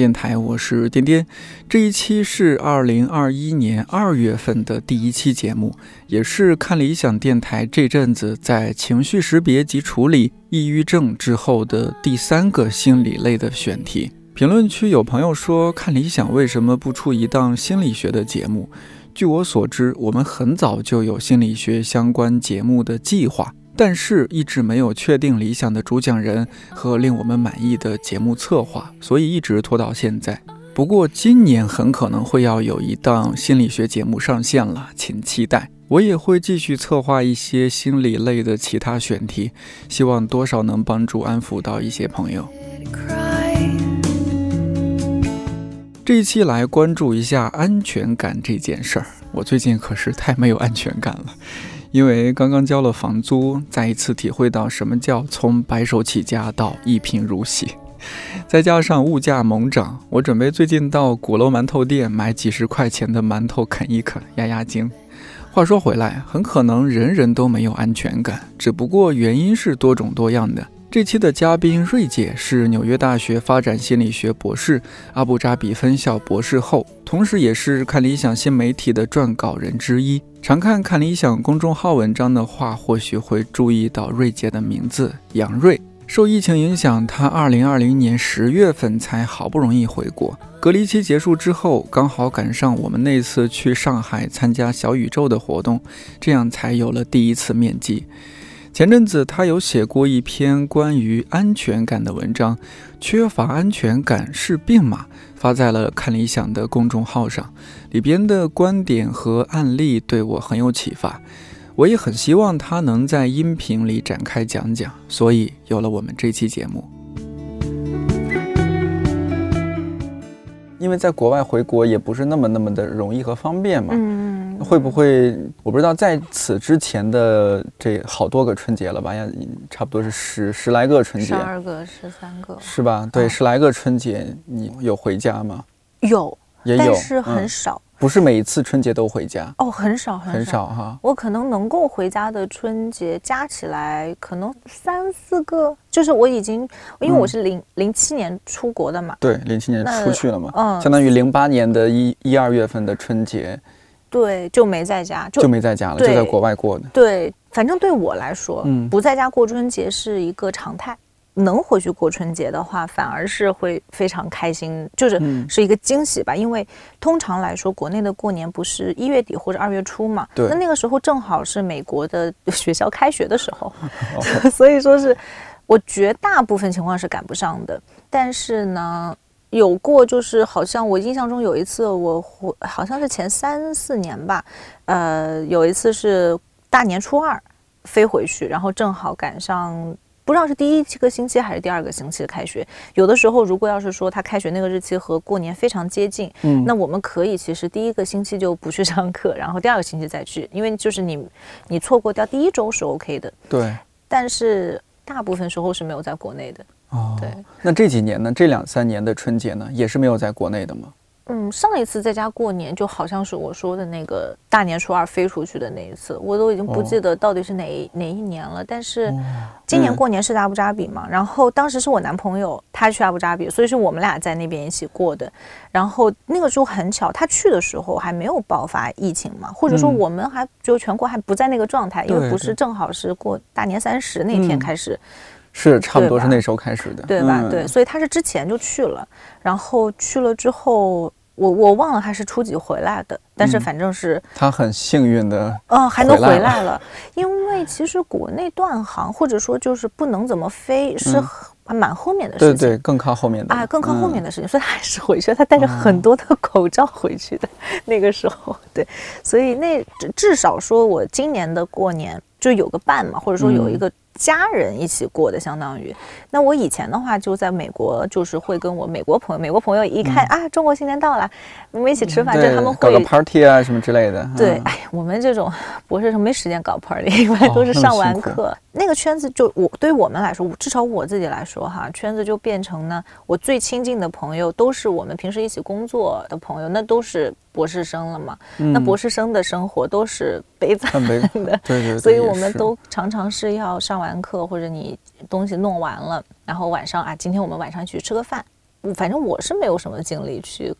电台，我是颠颠。这一期是二零二一年二月份的第一期节目，也是看理想电台这阵子在情绪识别及处理抑郁症之后的第三个心理类的选题。评论区有朋友说，看理想为什么不出一档心理学的节目？据我所知，我们很早就有心理学相关节目的计划。但是，一直没有确定理想的主讲人和令我们满意的节目策划，所以一直拖到现在。不过，今年很可能会要有一档心理学节目上线了，请期待。我也会继续策划一些心理类的其他选题，希望多少能帮助安抚到一些朋友。这一期来关注一下安全感这件事儿，我最近可是太没有安全感了。因为刚刚交了房租，再一次体会到什么叫从白手起家到一贫如洗，再加上物价猛涨，我准备最近到鼓楼馒头店买几十块钱的馒头啃一啃，压压惊。话说回来，很可能人人都没有安全感，只不过原因是多种多样的。这期的嘉宾瑞姐是纽约大学发展心理学博士、阿布扎比分校博士后，同时也是看理想新媒体的撰稿人之一。常看看理想公众号文章的话，或许会注意到瑞姐的名字杨瑞。受疫情影响，她2020年十月份才好不容易回国，隔离期结束之后，刚好赶上我们那次去上海参加小宇宙的活动，这样才有了第一次面基。前阵子，他有写过一篇关于安全感的文章，缺乏安全感是病吗？发在了看理想的公众号上，里边的观点和案例对我很有启发，我也很希望他能在音频里展开讲讲，所以有了我们这期节目。因为在国外回国也不是那么那么的容易和方便嘛。会不会？我不知道，在此之前的这好多个春节了吧？呀，差不多是十十来个春节，十二个、十三个，是吧？对，十来个春节，你有回家吗？有，也有，但是很少。不是每一次春节都回家哦，很少很少哈。我可能能够回家的春节加起来可能三四个，就是我已经，因为我是零零七年出国的嘛，对，零七年出去了嘛，嗯，相当于零八年的一一二月份的春节。对，就没在家，就没在家了，就在国外过的。对，反正对我来说，嗯，不在家过春节是一个常态。能回去过春节的话，反而是会非常开心，就是是一个惊喜吧。因为通常来说，国内的过年不是一月底或者二月初嘛？对。那那个时候正好是美国的学校开学的时候，所以说是我绝大部分情况是赶不上的。但是呢。有过，就是好像我印象中有一次，我回好像是前三四年吧，呃，有一次是大年初二飞回去，然后正好赶上不知道是第一个星期还是第二个星期的开学。有的时候，如果要是说他开学那个日期和过年非常接近，嗯，那我们可以其实第一个星期就不去上课，然后第二个星期再去，因为就是你你错过掉第一周是 OK 的。对，但是大部分时候是没有在国内的。哦，对，那这几年呢？这两三年的春节呢，也是没有在国内的吗？嗯，上一次在家过年就好像是我说的那个大年初二飞出去的那一次，我都已经不记得到底是哪哪一年了。但是今年过年是在阿布扎比嘛，然后当时是我男朋友他去阿布扎比，所以是我们俩在那边一起过的。然后那个时候很巧，他去的时候还没有爆发疫情嘛，或者说我们还就全国还不在那个状态，因为不是正好是过大年三十那天开始。是差不多是那时候开始的，对吧？对，所以他是之前就去了，然后去了之后，我我忘了他是初几回来的，但是反正是他很幸运的，嗯，还能回来了。因为其实国内断航或者说就是不能怎么飞，是蛮后面的事情，对对，更靠后面的，啊，更靠后面的事情，所以他还是回去，他带着很多的口罩回去的。那个时候，对，所以那至少说我今年的过年就有个伴嘛，或者说有一个。家人一起过的，相当于。那我以前的话，就在美国，就是会跟我美国朋友，美国朋友一看啊，中国新年到了，我们一起吃饭，就他们会搞个 party 啊什么之类的。对，哎，我们这种博士生没时间搞 party，一般都是上完课。那个圈子就我对于我们来说，至少我自己来说哈，圈子就变成呢，我最亲近的朋友都是我们平时一起工作的朋友，那都是博士生了嘛。那博士生的生活都是悲惨的，对对。所以我们都常常是要上完课或者你东西弄完了，然后晚上啊，今天我们晚上去吃个饭，反正我是没有什么精力去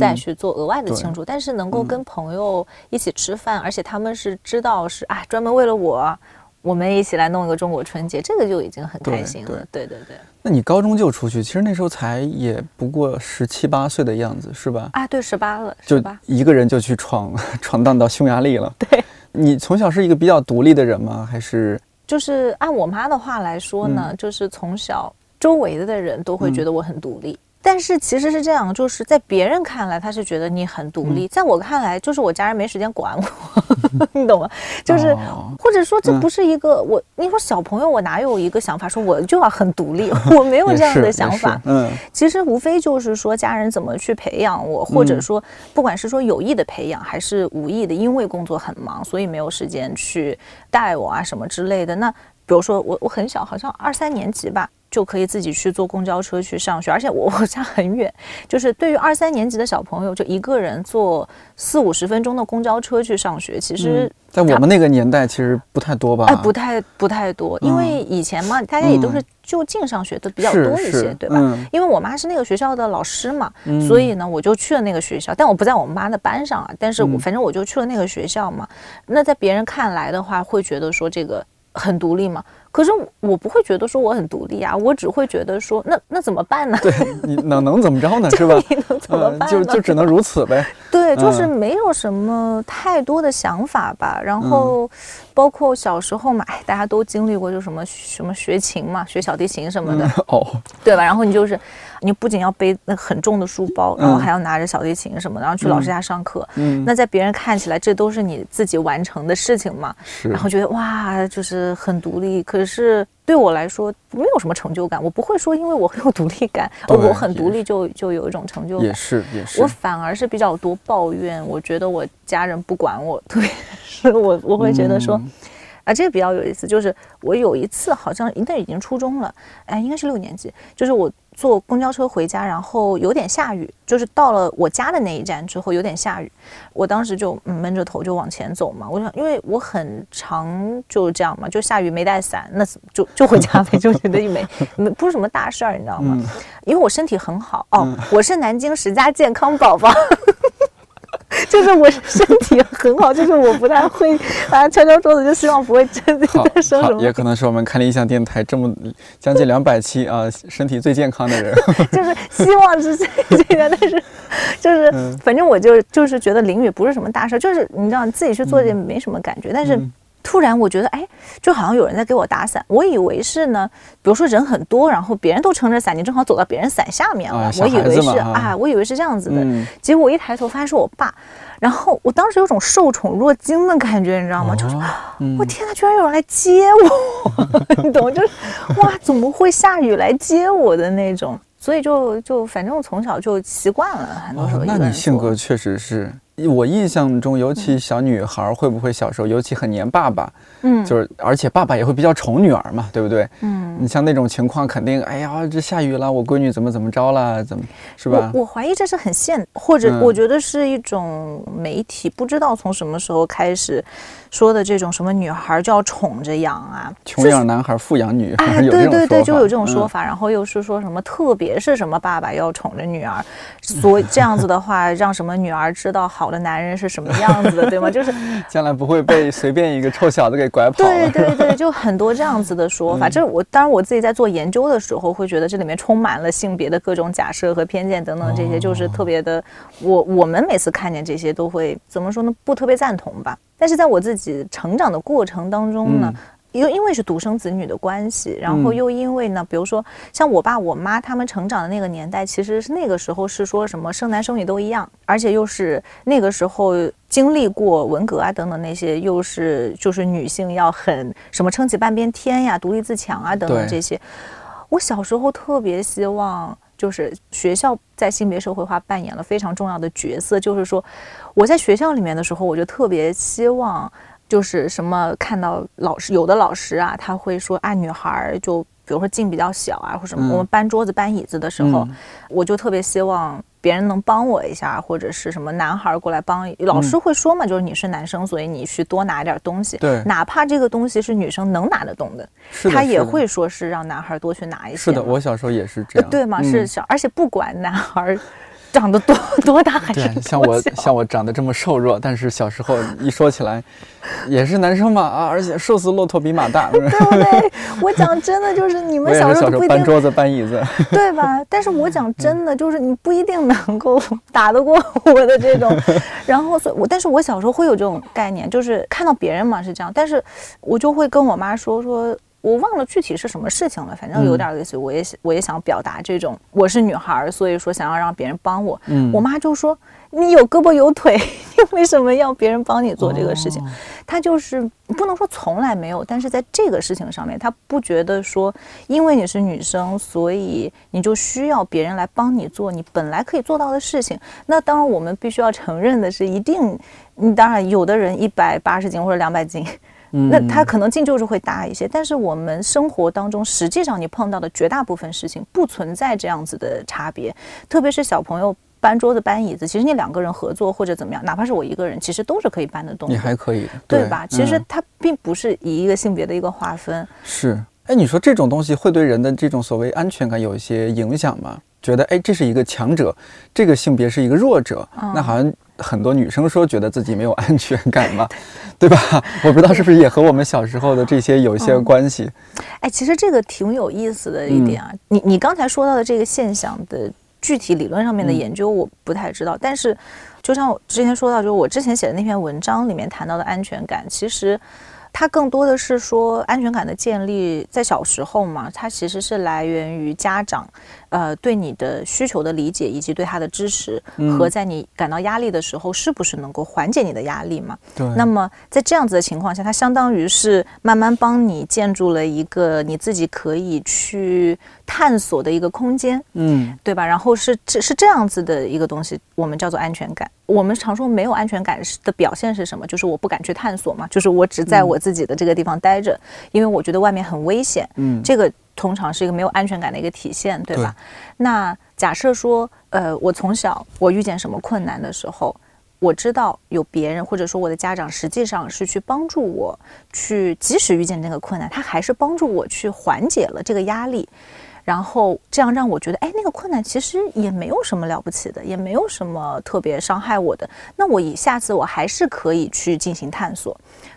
再去做额外的庆祝，但是能够跟朋友一起吃饭，而且他们是知道是啊，专门为了我。我们一起来弄一个中国春节，这个就已经很开心了。对对对。那你高中就出去，其实那时候才也不过十七八岁的样子，是吧？啊，对，十八了，就一个人就去闯 闯荡到匈牙利了。对。你从小是一个比较独立的人吗？还是？就是按我妈的话来说呢，就是从小周围的人都会觉得我很独立。但是其实是这样，就是在别人看来，他是觉得你很独立；在我看来，就是我家人没时间管我，你懂吗？就是，或者说这不是一个我，你说小朋友，我哪有一个想法说我就要很独立？我没有这样的想法。嗯，其实无非就是说家人怎么去培养我，或者说不管是说有意的培养还是无意的，因为工作很忙，所以没有时间去带我啊什么之类的。那比如说我我很小，好像二三年级吧。就可以自己去坐公交车去上学，而且我 我家很远，就是对于二三年级的小朋友，就一个人坐四五十分钟的公交车去上学，其实，在我们那个年代其实不太多吧？哎，不太不太多，因为以前嘛，大家也都是就近上学的比较多一些，对吧？因为我妈是那个学校的老师嘛，所以呢，我就去了那个学校，但我不在我们妈的班上啊，但是我反正我就去了那个学校嘛。那在别人看来的话，会觉得说这个很独立嘛。可是我不会觉得说我很独立啊，我只会觉得说那那怎么办呢？对，你能能怎么着呢？是吧？能怎么办？就就只能如此呗。对，就是没有什么太多的想法吧。然后，包括小时候嘛，哎，大家都经历过，就什么什么学琴嘛，学小提琴什么的，哦，对吧？然后你就是，你不仅要背那很重的书包，然后还要拿着小提琴什么，然后去老师家上课。嗯，那在别人看起来，这都是你自己完成的事情嘛。是。然后觉得哇，就是很独立。可是。对我来说没有什么成就感，我不会说因为我很有独立感，我很独立就就有一种成就感。也是也是，我反而是比较多抱怨，我觉得我家人不管我，特别是我我会觉得说，啊，这个比较有意思，就是我有一次好像那已经初中了，哎，应该是六年级，就是我。坐公交车回家，然后有点下雨，就是到了我家的那一站之后有点下雨，我当时就闷着头就往前走嘛。我想，因为我很常就这样嘛，就下雨没带伞，那就就回家呗，就觉得没 没不是什么大事儿，你知道吗？因为我身体很好哦，我是南京十佳健康宝宝。就是我身体很好，就是我不太会啊敲敲桌子，就希望不会真的在说什么。也可能是我们看理想电台这么将近两百期啊，身体最健康的人。就是希望是这个，但是就是反正我就就是觉得淋雨不是什么大事，就是你知道自己去做也没什么感觉，但是。突然，我觉得哎，就好像有人在给我打伞。我以为是呢，比如说人很多，然后别人都撑着伞，你正好走到别人伞下面了。我以为是啊，我以为是这样子的。结果我一抬头发现是我爸，然后我当时有种受宠若惊的感觉，你知道吗？就是我天哪，居然有人来接我，你懂？就是哇，怎么会下雨来接我的那种？所以就就反正我从小就习惯了，很多时候。那你性格确实是。我印象中，尤其小女孩会不会小时候尤其很黏爸爸？嗯，就是而且爸爸也会比较宠女儿嘛，对不对？嗯，你像那种情况，肯定哎呀，这下雨了，我闺女怎么怎么着了？怎么是吧？我怀疑这是很现，或者我觉得是一种媒体不知道从什么时候开始说的这种什么女孩就要宠着养啊，穷养男孩，富养女，哎，对对对，就有这种说法。然后又是说什么，特别是什么爸爸要宠着女儿，所以这样子的话，让什么女儿知道好。好的男人是什么样子的，对吗？就是将来不会被随便一个臭小子给拐跑。对对对，就很多这样子的说法。这我当然我自己在做研究的时候，会觉得这里面充满了性别的各种假设和偏见等等，这些就是特别的。我我们每次看见这些都会怎么说呢？不特别赞同吧。但是在我自己成长的过程当中呢。又因为是独生子女的关系，然后又因为呢，比如说像我爸我妈他们成长的那个年代，其实是那个时候是说什么生男生女都一样，而且又是那个时候经历过文革啊等等那些，又是就是女性要很什么撑起半边天呀，独立自强啊等等这些。我小时候特别希望，就是学校在性别社会化扮演了非常重要的角色，就是说我在学校里面的时候，我就特别希望。就是什么看到老师有的老师啊，他会说啊，女孩就比如说劲比较小啊，或什么，我们搬桌子、搬椅子的时候，我就特别希望别人能帮我一下，或者是什么男孩过来帮。老师会说嘛，就是你是男生，所以你去多拿点东西。对，哪怕这个东西是女生能拿得动的，他也会说是让男孩多去拿一些。是的，我小时候也是这样。对吗？是小，而且不管男孩。长得多 多大还是像我像我长得这么瘦弱，但是小时候一说起来，也是男生嘛啊！而且瘦死骆驼比马大，对不 对？我讲真的，就是你们小时候搬桌子搬椅子，对吧？但是我讲真的，就是你不一定能够打得过我的这种。然后，所以我但是我小时候会有这种概念，就是看到别人嘛是这样，但是我就会跟我妈说说。我忘了具体是什么事情了，反正有点类似，我也我也想表达这种，我是女孩，所以说想要让别人帮我。嗯，我妈就说你有胳膊有腿，你为什么要别人帮你做这个事情？她就是不能说从来没有，但是在这个事情上面，她不觉得说因为你是女生，所以你就需要别人来帮你做你本来可以做到的事情。那当然，我们必须要承认的是，一定，你当然有的人一百八十斤或者两百斤。那他可能劲就是会大一些，但是我们生活当中，实际上你碰到的绝大部分事情不存在这样子的差别，特别是小朋友搬桌子、搬椅子，其实你两个人合作或者怎么样，哪怕是我一个人，其实都是可以搬得动。你还可以，对吧？其实它并不是以一个性别的一个划分。是，哎，你说这种东西会对人的这种所谓安全感有一些影响吗？觉得哎，这是一个强者，这个性别是一个弱者，那好像。很多女生说觉得自己没有安全感嘛，对吧？我不知道是不是也和我们小时候的这些有一些关系。哎，其实这个挺有意思的一点啊。你你刚才说到的这个现象的具体理论上面的研究，我不太知道。但是，就像我之前说到，就是我之前写的那篇文章里面谈到的安全感，其实。它更多的是说安全感的建立，在小时候嘛，它其实是来源于家长，呃，对你的需求的理解以及对他的支持，和在你感到压力的时候，是不是能够缓解你的压力嘛？对。那么在这样子的情况下，它相当于是慢慢帮你建筑了一个你自己可以去探索的一个空间，嗯，对吧？然后是这是这样子的一个东西，我们叫做安全感。我们常说没有安全感的表现是什么？就是我不敢去探索嘛，就是我只在我自己的这个地方待着，因为我觉得外面很危险。嗯，这个通常是一个没有安全感的一个体现，对吧？那假设说，呃，我从小我遇见什么困难的时候，我知道有别人或者说我的家长实际上是去帮助我，去即使遇见那个困难，他还是帮助我去缓解了这个压力。然后这样让我觉得，哎，那个困难其实也没有什么了不起的，也没有什么特别伤害我的。那我以下次我还是可以去进行探索，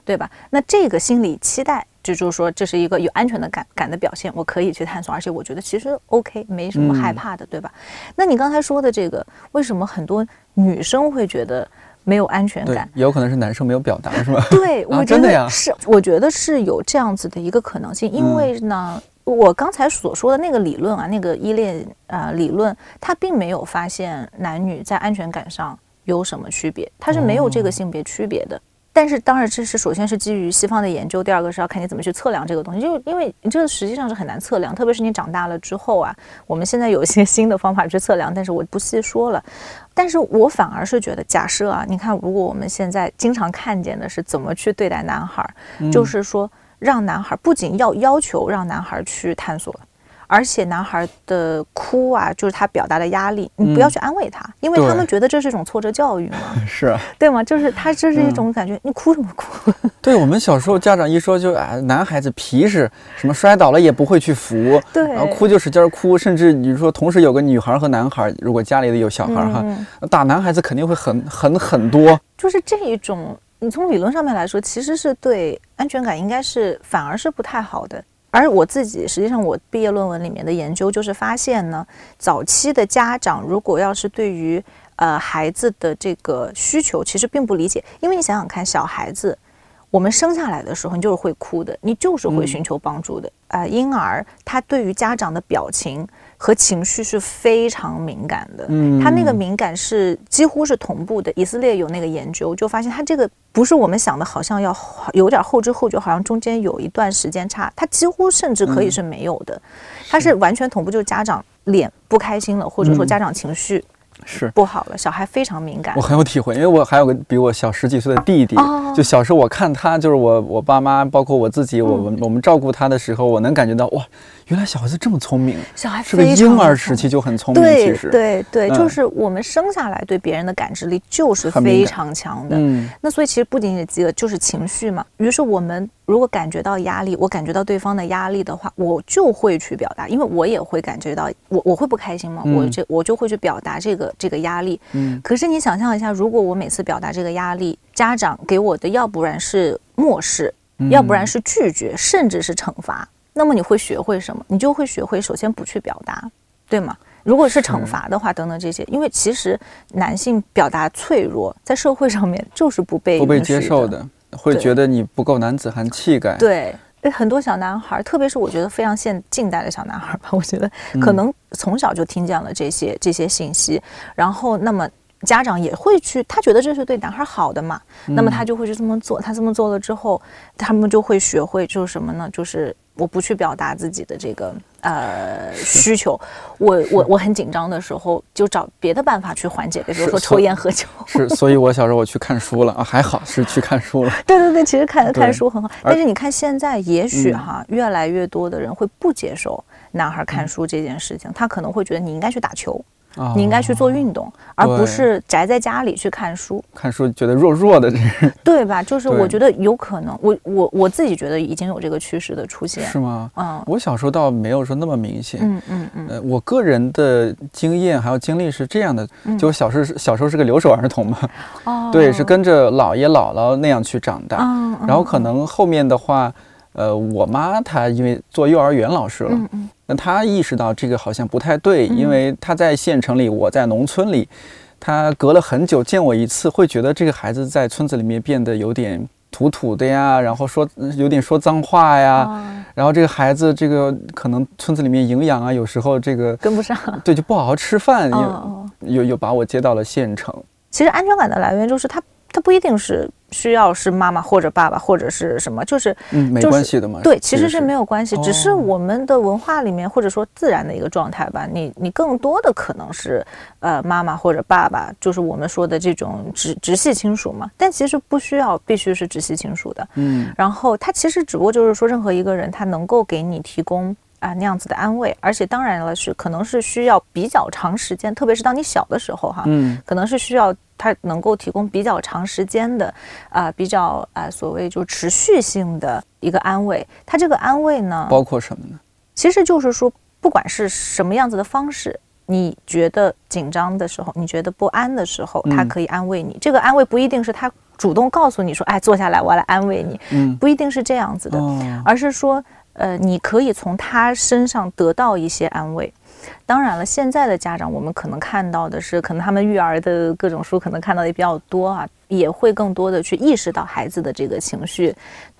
对吧？那这个心理期待，就就是说这是一个有安全的感感的表现，我可以去探索，而且我觉得其实 OK，没什么害怕的，对吧？那你刚才说的这个，为什么很多女生会觉得没有安全感？也有可能是男生没有表达，是吗？对，我真的呀，是，我觉得是有这样子的一个可能性，因为呢。我刚才所说的那个理论啊，那个依恋啊理论，它并没有发现男女在安全感上有什么区别，它是没有这个性别区别的。但是当然，这是首先是基于西方的研究，第二个是要看你怎么去测量这个东西，就因为你这个实际上是很难测量，特别是你长大了之后啊。我们现在有一些 新的方法去测量，但是我不细说了。但是我反而是觉得，假设啊，你看，如果我们现在经常看见的是怎么去对待男孩，就是说。让男孩不仅要要求让男孩去探索，而且男孩的哭啊，就是他表达的压力，你不要去安慰他，因为他们觉得这是一种挫折教育嘛，是对吗？就是他这是一种感觉，你哭什么哭？对我们小时候家长一说就啊，男孩子皮实，什么摔倒了也不会去扶，对，然后哭就使劲哭，甚至你说同时有个女孩和男孩，如果家里的有小孩哈，打男孩子肯定会很很很多，就是这一种。你从理论上面来说，其实是对安全感应该是反而是不太好的。而我自己实际上，我毕业论文里面的研究就是发现呢，早期的家长如果要是对于呃孩子的这个需求其实并不理解，因为你想想看，小孩子我们生下来的时候你就是会哭的，你就是会寻求帮助的啊。婴儿他对于家长的表情。和情绪是非常敏感的，嗯，他那个敏感是几乎是同步的。以色列有那个研究，就发现他这个不是我们想的，好像要有点后知后觉，好像中间有一段时间差，他几乎甚至可以是没有的，他是完全同步，就是家长脸不开心了，或者说家长情绪。是不好了，小孩非常敏感。我很有体会，因为我还有个比我小十几岁的弟弟，就小时候我看他，就是我我爸妈，包括我自己，我们我们照顾他的时候，我能感觉到哇，原来小孩子这么聪明，小孩是个婴儿时期就很聪明，对其实，对对，就嗯是我们生下来对别人的感知力就是非常强的。嗯。那所以其实不仅仅是饥饿，就是情绪嘛。于是我们如果感觉到压力，我感觉到对方的压力的话，我就会去表达，因为我也会感觉到我我会不开心嘛，嗯。我这我就会去表达这个这个压力。嗯。可是你想象一下，如果我每次表达这个压力，家长给我的要不然是漠视，嗯。要不然是拒绝，甚至是惩罚，那么你会学会什么？你就会学会首先不去表达，对吗？如果是惩罚的话，等等这些，因为其实男性表达脆弱，在社会上面就是不被不被接受的，会觉得你不够男子汉气概。对，诶很多小男孩儿，特别是我觉得非常现近代的小男孩儿吧，我觉得可能从小就听见了这些这些信息，然后那么。家长也会去，他觉得这是对男孩好的嘛，那么他就会去这么做。他这么做了之后，他们就会学会就是什么呢？就是我不去表达自己的这个呃需求，我我我很紧张的时候，就找别的办法去缓解，比如说抽烟喝酒。是，所以我小时候我去看书了。啊，还好是去看书了。对对对，其实看看书很好，但是你看现在，也许嗯。哈，越来越多的人会不接受男孩看书这件事情，他可能会觉得你应该去打球，啊你应该去做运动，而不是宅在家里去看书，看书觉得弱弱的，这 是对吧？就是我觉得有可能，我我我自己觉得已经有这个趋势的出现，是吗？嗯。我小时候倒没有说那么明显。嗯嗯嗯。呃，我个人的经验还有经历是这样的，就我小时候是小时候是个留守儿童嘛，哦，对，是跟着姥爷姥姥那样去长大，然后可能后面的话，呃，我妈她因为做幼儿园老师了，嗯嗯。那她意识到这个好像不太对，嗯。因为她在县城里，我在农村里，她隔了很久见我一次，会觉得这个孩子在村子里面变得有点土土的呀，然后说有点说脏话呀，啊然后这个孩子这个可能村子里面营养啊，有时候这个跟不上，对就不好好吃饭，哦又哦。又又把我接到了县城，其实安全感的来源就是他，他不一定是需要是妈妈或者爸爸或者是什么，就是嗯，没关系的嘛，对，其实是没有，关系，只是哦我们的文化里面或者说自然的一个状态吧。你你更多的可能是呃妈妈或者爸爸，就是我们说的这种直直系亲属嘛。但其实不需要必须是直系亲属的。嗯然后他其实只不过就是说，任何一个人他能够给你提供啊、那样子的安慰，而且当然了是可能是需要比较长时间，特别是当你小的时候哈，嗯可能是需要他能够提供比较长时间的，啊、比较啊、所谓就持续性的一个安慰。他这个安慰呢，包括什么呢？其实就是说，不管是什么样子的方式，你觉得紧张的时候，你觉得不安的时候，他嗯可以安慰你。这个安慰不一定是他主动告诉你说，哎，坐下来，我来安慰你，嗯不一定是这样子的。哦，而是说，呃，你可以从他身上得到一些安慰。当然了，现在的家长，我们可能看到的是，可能他们育儿的各种书，可能看到的也比较多啊，也会更多的去意识到孩子的这个情绪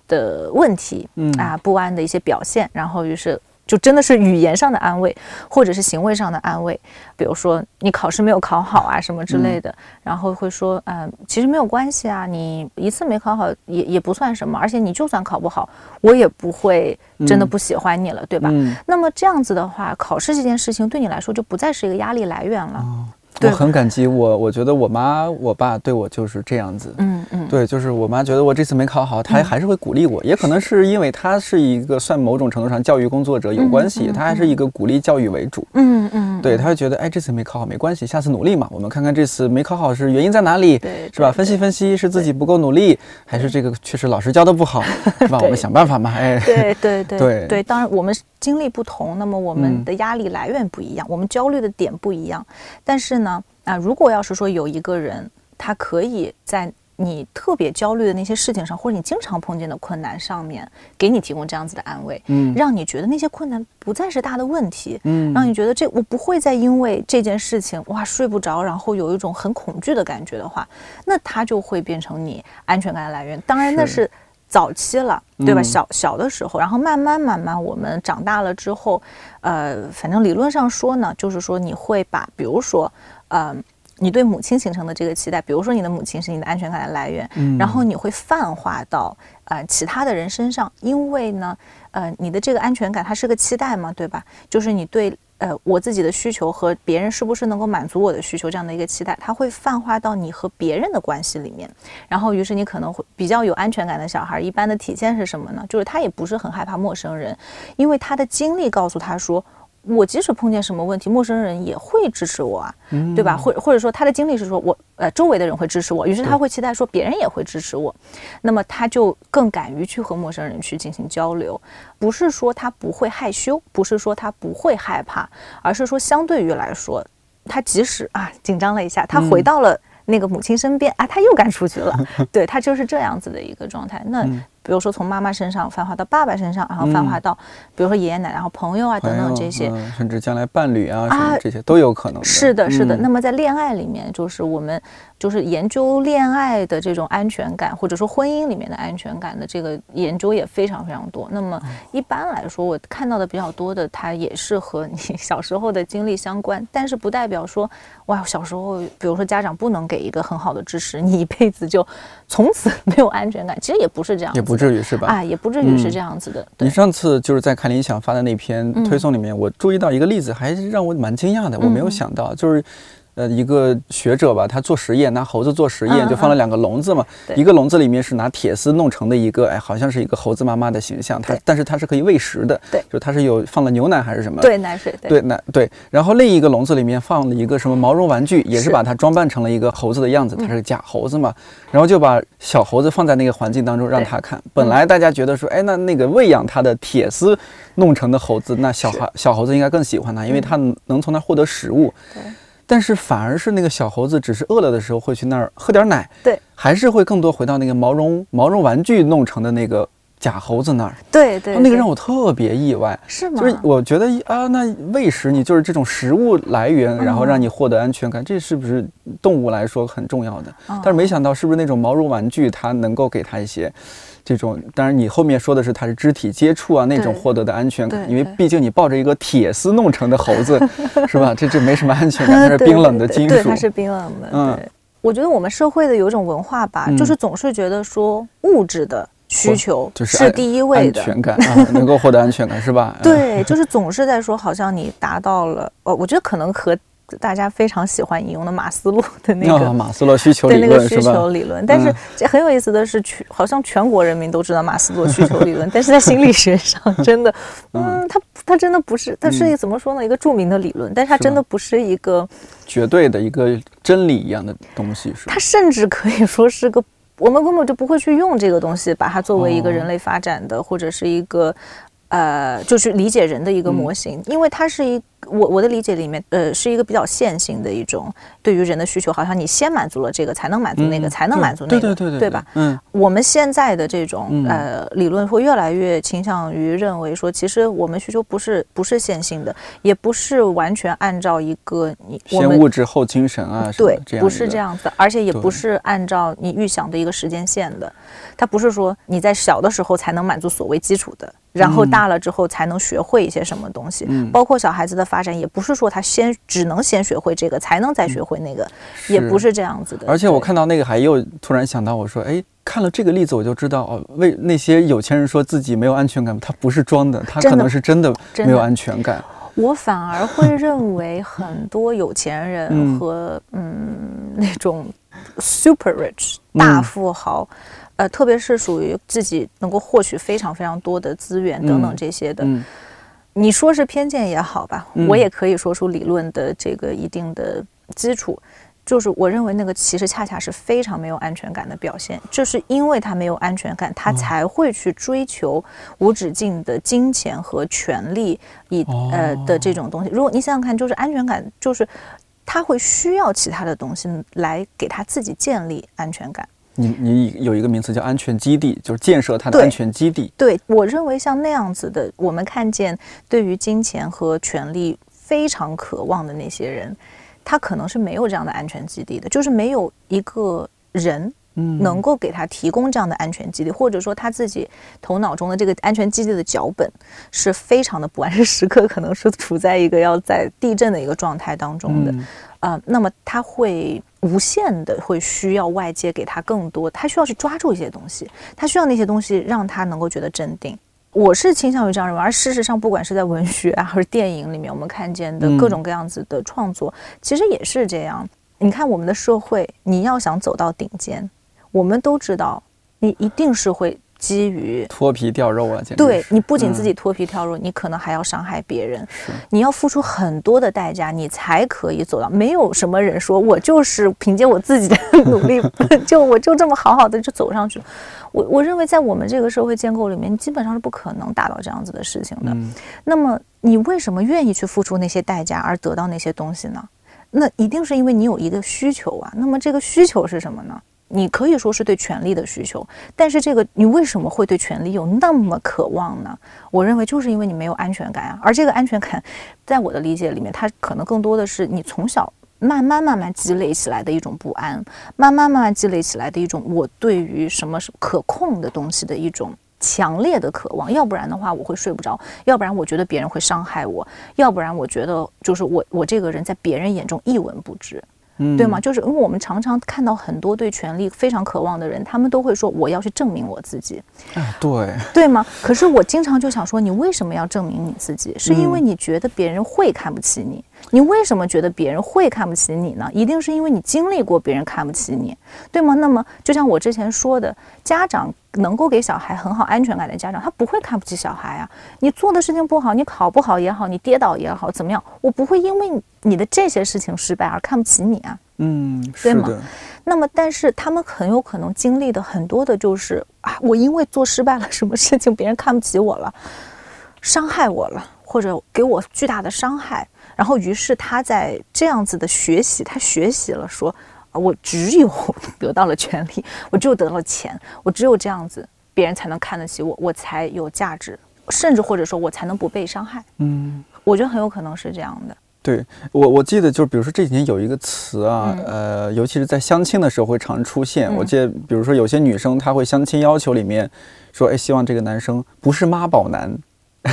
的问题，嗯啊，不安的一些表现，然后于是。就真的是语言上的安慰，或者是行为上的安慰，比如说你考试没有考好啊什么之类的，然后会说，嗯、其实没有关系啊，你一次没考好也也不算什么，而且你就算考不好，我也不会真的不喜欢你了，对吧？嗯，那么这样子的话，考试这件事情对你来说就不再是一个压力来源了。对我很感激我，我觉得我妈我爸对我就是这样子。嗯嗯，对，就是我妈觉得我这次没考好，她还是会鼓励我，也可能是因为她是一个算某种程度上教育工作者有关系，嗯嗯她还是一个鼓励教育为主。嗯嗯，对，她会觉得，哎，这次没考好没关系，下次努力嘛，我们看看这次没考好是原因在哪里，对是吧？分析分析是自己不够努力，还是这个确实老师教的不好，是吧？我们想办法嘛，哎，对对对对对，当然我们经历不同，那么我们嗯的压力来源不一样，我们焦虑的点不一样。但是呢，啊，如果要是说有一个人，他可以在你特别焦虑的那些事情上，或者你经常碰见的困难上面，给你提供这样子的安慰，嗯让你觉得那些困难不再是大的问题，嗯让你觉得这我不会再因为这件事情哇睡不着，然后有一种很恐惧的感觉的话，那他就会变成你安全感的来源。当然那是是早期了，对吧？嗯小小的时候，然后慢慢慢慢我们长大了之后，呃，反正理论上说呢，就是说你会把，比如说，呃。你对母亲形成的这个期待，比如说你的母亲是你的安全感的来源，嗯然后你会泛化到呃其他的人身上，因为呢，呃，你的这个安全感它是个期待嘛，对吧？就是你对呃我自己的需求和别人是不是能够满足我的需求这样的一个期待，它会泛化到你和别人的关系里面。然后，于是你可能会比较有安全感的小孩，一般的体现是什么呢？就是他也不是很害怕陌生人，因为他的经历告诉他说。我即使碰见什么问题，陌生人也会支持我啊，对吧？或或者说他的经历是说我呃周围的人会支持我，于是他会期待说别人也会支持我，那么他就更敢于去和陌生人去进行交流。不是说他不会害羞，不是说他不会害怕，而是说相对于来说，他即使啊紧张了一下，他回到了那个母亲身边啊，他又敢出去了，对他就是这样子的一个状态。那。比如说从妈妈身上泛化到爸爸身上，然后泛化到，比如说爷爷奶奶、然后朋友啊等等这些，甚至将来伴侣啊什么这些都有可能。是的，是的。那么在恋爱里面，就是我们就是研究恋爱的这种安全感，或者说婚姻里面的安全感的这个研究也非常非常多。那么一般来说，我看到的比较多的，它也是和你小时候的经历相关，但是不代表说哇，小时候比如说家长不能给一个很好的支持，你一辈子就从此 没有安全感。其实也不是这样。也不至于是吧？啊，也不至于是这样子的。你上次就是在看理想发的那篇推送里面，我注意到一个例子，还是让我蛮惊讶的。我没有想到，就是。呃，一个学者吧，他做实验，拿猴子做实验，就放了两个笼子嘛。一个笼子里面是拿铁丝弄成的一个，哎，好像是一个猴子妈妈的形象。它，但是它是可以喂食的。对，就它是有放了牛奶还是什么？对，奶水。对，奶对。然后另一个笼子里面放了一个什么毛绒玩具，也是把它装扮成了一个猴子的样子，它是假猴子嘛。然后就把小猴子放在那个环境当中让它看。本来大家觉得说，哎，那那个喂养它的铁丝弄成的猴子，那小孩小猴子应该更喜欢它，因为它能从那获得食物。对。但是反而是那个小猴子，只是饿了的时候会去那儿喝点奶，对，还是会更多回到那个毛绒毛绒玩具弄成的那个假猴子那儿，对对，那个让我特别意外，是吗？就是我觉得啊，那喂食你就是这种食物来源，然后让你获得安全感，这是不是动物来说很重要的？但是没想到是不是那种毛绒玩具它能够给它一些。这种当然，你后面说的是它是肢体接触啊那种获得的安全感，因为毕竟你抱着一个铁丝弄成的猴子，是吧？这这没什么安全感，它是冰冷的金属，对，它是冰冷的。嗯，我觉得我们社会的有一种文化吧，就是总是觉得说物质的需求是第一位的，安全感啊 能够获得安全感是吧？对，就是总是在说，好像你达到了，哦，我觉得可能和。大家非常喜欢引用的马斯洛的那个马斯洛需求理论，对那个需求理论。但是这很有意思的是，全好像全国人民都知道马斯洛需求理论，但是在心理学上，真的，嗯，它它真的不是，它是怎么说呢？一个著名的理论，但是它真的不是一个绝对的一个真理一样的东西。是它甚至可以说是个，我们根本就不会去用这个东西，把它作为一个人类发展的或者是一个呃，就是理解人的一个模型，因为它是一。我我的理解里面，呃，是一个比较线性的一种对于人的需求，好像你先满足了这个，才能满足那个，才能满足那个，对对对，对吧？嗯，我们现在的这种呃理论会越来越倾向于认为说，其实我们需求不是不是线性的，也不是完全按照一个你先物质后精神啊，对，不是这样子，而且也不是按照你预想的一个时间线的，它不是说你在小的时候才能满足所谓基础的。然后大了之后才能学会一些什么东西，包括小孩子的发展，也不是说他先只能先学会这个，才能再学会那个，也不是这样子的。而且我看到那个，还又突然想到，我说，哎，看了这个例子，我就知道哦，为那些有钱人说自己没有安全感，他不是装的，他可能是真的没有安全感。我反而会认为，很多有钱人和嗯那种 super rich 大富豪。呃，特别是属于自己能够获取非常非常多的资源等等这些的，你说是偏见也好吧，我也可以说出理论的这个一定的基础，就是我认为那个其实恰恰是非常没有安全感的表现，就是因为他没有安全感，他才会去追求无止境的金钱和权利，以呃的这种东西。如果你想想看，就是安全感，就是他会需要其他的东西来给他自己建立安全感。你你有一个名词叫安全基地，就是建设它的安全基地。对我认为像那样子的，我们看见对于金钱和权力非常渴望的那些人，他可能是没有这样的安全基地的，就是没有一个人能够给他提供这样的安全基地，或者说他自己头脑中的这个安全基地的脚本是非常的不安，是时刻可能是处在一个要在地震的一个状态当中的。啊，那么他会无限的会需要外界给他更多，他需要去抓住一些东西，他需要那些东西让他能够觉得镇定。我是倾向于这样认为。而事实上，不管是在文学啊，还是电影里面，我们看见的各种各样子的创作，其实也是这样。你看我们的社会，你要想走到顶尖，我们都知道，你一定是会。基于脱皮掉肉啊，对你不仅自己脱皮掉肉，你可能还要伤害别人，你要付出很多的代价，你才可以走到。没有什么人说我就是凭借我自己的努力，就我就这么好好的就走上去。我我认为在我们这个社会建构里面，基本上是不可能达到这样子的事情的。那么你为什么愿意去付出那些代价而得到那些东西呢？那一定是因为你有一个需求啊。那么这个需求是什么呢？你可以说是对权力的需求，但是这个你为什么会对权力有那么渴望呢？我认为就是因为你没有安全感啊。而这个安全感，在我的理解里面，它可能更多的是你从小慢慢慢慢积累起来的一种不安，慢慢慢慢积累起来的一种我对于什么是可控的东西的一种强烈的渴望。要不然的话，我会睡不着；要不然我觉得别人会伤害我；要不然我觉得就是我我这个人在别人眼中一文不值。对吗？就是因为我们常常看到很多对权力非常渴望的人，他们都会说我要去证明我自己。啊，对，对吗？可是我经常就想说，你为什么要证明你自己？是因为你觉得别人会看不起你？你为什么觉得别人会看不起你呢？一定是因为你经历过别人看不起你，对吗？那么就像我之前说的，家长能够给小孩很好安全感的家长，他不会看不起小孩啊。你做的事情不好，你考不好也好，你跌倒也好，怎么样？我不会因为你的这些事情失败而看不起你啊。嗯，对吗？那么，但是他们很有可能经历的很多的就是啊，我因为做失败了什么事情，别人看不起我了，伤害我了，或者给我巨大的伤害。然后，于是他在这样子的学习，他学习了说，我只有得到了权利，我只有得到了钱，我只有这样子，别人才能看得起我，我才有价值，甚至或者说我才能不被伤害。嗯，我觉得很有可能是这样的。对我，我记得就是，比如说这几年有一个词啊，呃，尤其是在相亲的时候会常出现。我记得，比如说有些女生她会相亲要求里面说，哎，希望这个男生不是妈宝男。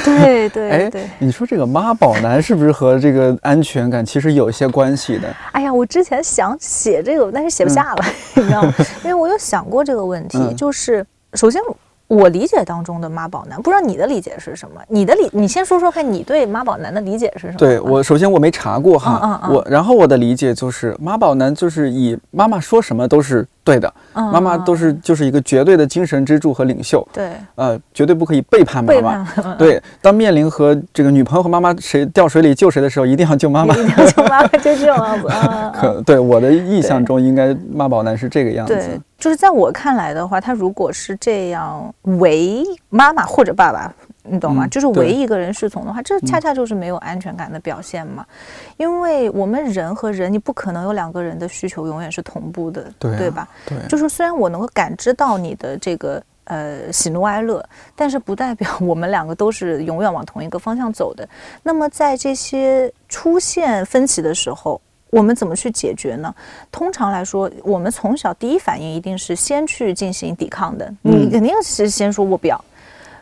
对对，哎，你说这个妈宝男是不是和这个安全感其实有一些关系的？哎呀，我之前想写这个，但是写不下了，你知道吗？因为我有想过这个问题，就是首先我理解当中的妈宝男，不知道你的理解是什么？你的理，你先说说看，你对妈宝男的理解是什么？对我，首先我没查过哈，我然后我的理解就是妈宝男就是以妈妈说什么都是。对的，妈妈都是就是一个绝对的精神支柱和领袖。对，呃，绝对不可以背叛妈妈。对，当面临和这个女朋友和妈妈谁掉水里救谁的时候，一定要救妈妈。一定要救妈妈，就这样子。可对我的印象中，应该妈宝男是这个样子。就是在我看来的话，他如果是这样为妈妈或者爸爸。你懂吗？就是唯一个人侍从的话，这恰恰就是没有安全感的表现嘛。因为我们人和人，你不可能有两个人的需求永远是同步的，对吧？对，就是虽然我能够感知到你的这个呃喜怒哀乐，但是不代表我们两个都是永远往同一个方向走的。那么在这些出现分歧的时候，我们怎么去解决呢？通常来说，我们从小第一反应一定是先去进行抵抗的，你肯定是先说我不要。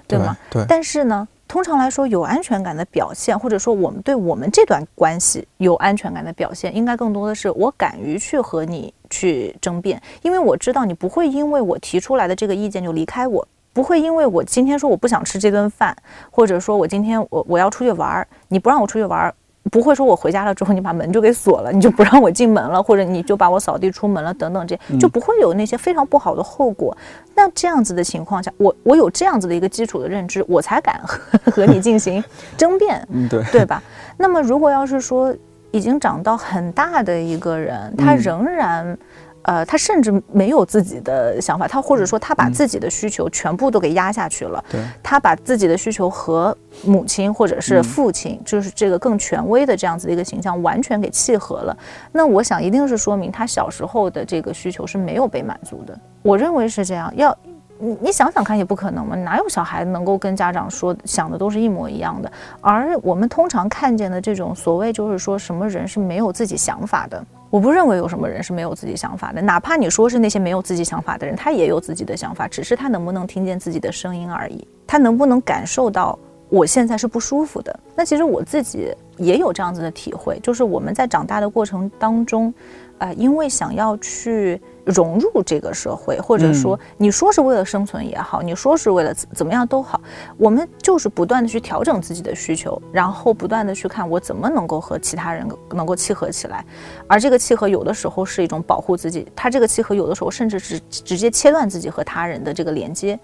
对吗？对。但是呢，通常来说，有安全感的表现，或者说我们对我们这段关系有安全感的表现，应该更多的是我敢于去和你去争辩，因为我知道你不会因为我提出来的这个意见就离开我，不会因为我今天说我不想吃这顿饭，或者说我今天我我要出去玩儿，你不让我出去玩儿。不会说，我回家了之后，你把门就给锁了，你就不让我进门了，或者你就把我扫地出门了，等等，这就不会有那些非常不好的后果。那这样子的情况下，我我有这样子的一个基础的认知，我才敢和和你进行争辩，对对吧？那么如果要是说已经长到很大的一个人，他仍然。呃，他甚至没有自己的想法，他或者说他把自己的需求全部都给压下去了。对，他把自己的需求和母亲或者是父亲，就是这个更权威的这样子的一个形象完全给契合了。那我想一定是说明他小时候的这个需求是没有被满足的。我认为是这样。要你你想想看，也不可能嘛，哪有小孩能够跟家长说想的都是一模一样的？而我们通常看见的这种所谓就是说什么人是没有自己想法的。我不认为有什么人是没有自己想法的，哪怕你说是那些没有自己想法的人，他也有自己的想法，只是他能不能听见自己的声音而已，他能不能感受到我现在是不舒服的？那其实我自己也有这样子的体会，就是我们在长大的过程当中，呃，因为想要去融入这个社会，或者说你说是为了生存也好，你说是为了怎么样都好，我们就是不断的去调整自己的需求，然后不断的去看我怎么能够和其他人能够契合起来，而这个契合有的时候是一种保护自己，它这个契合有的时候甚至是直接切断自己和他人的这个连接，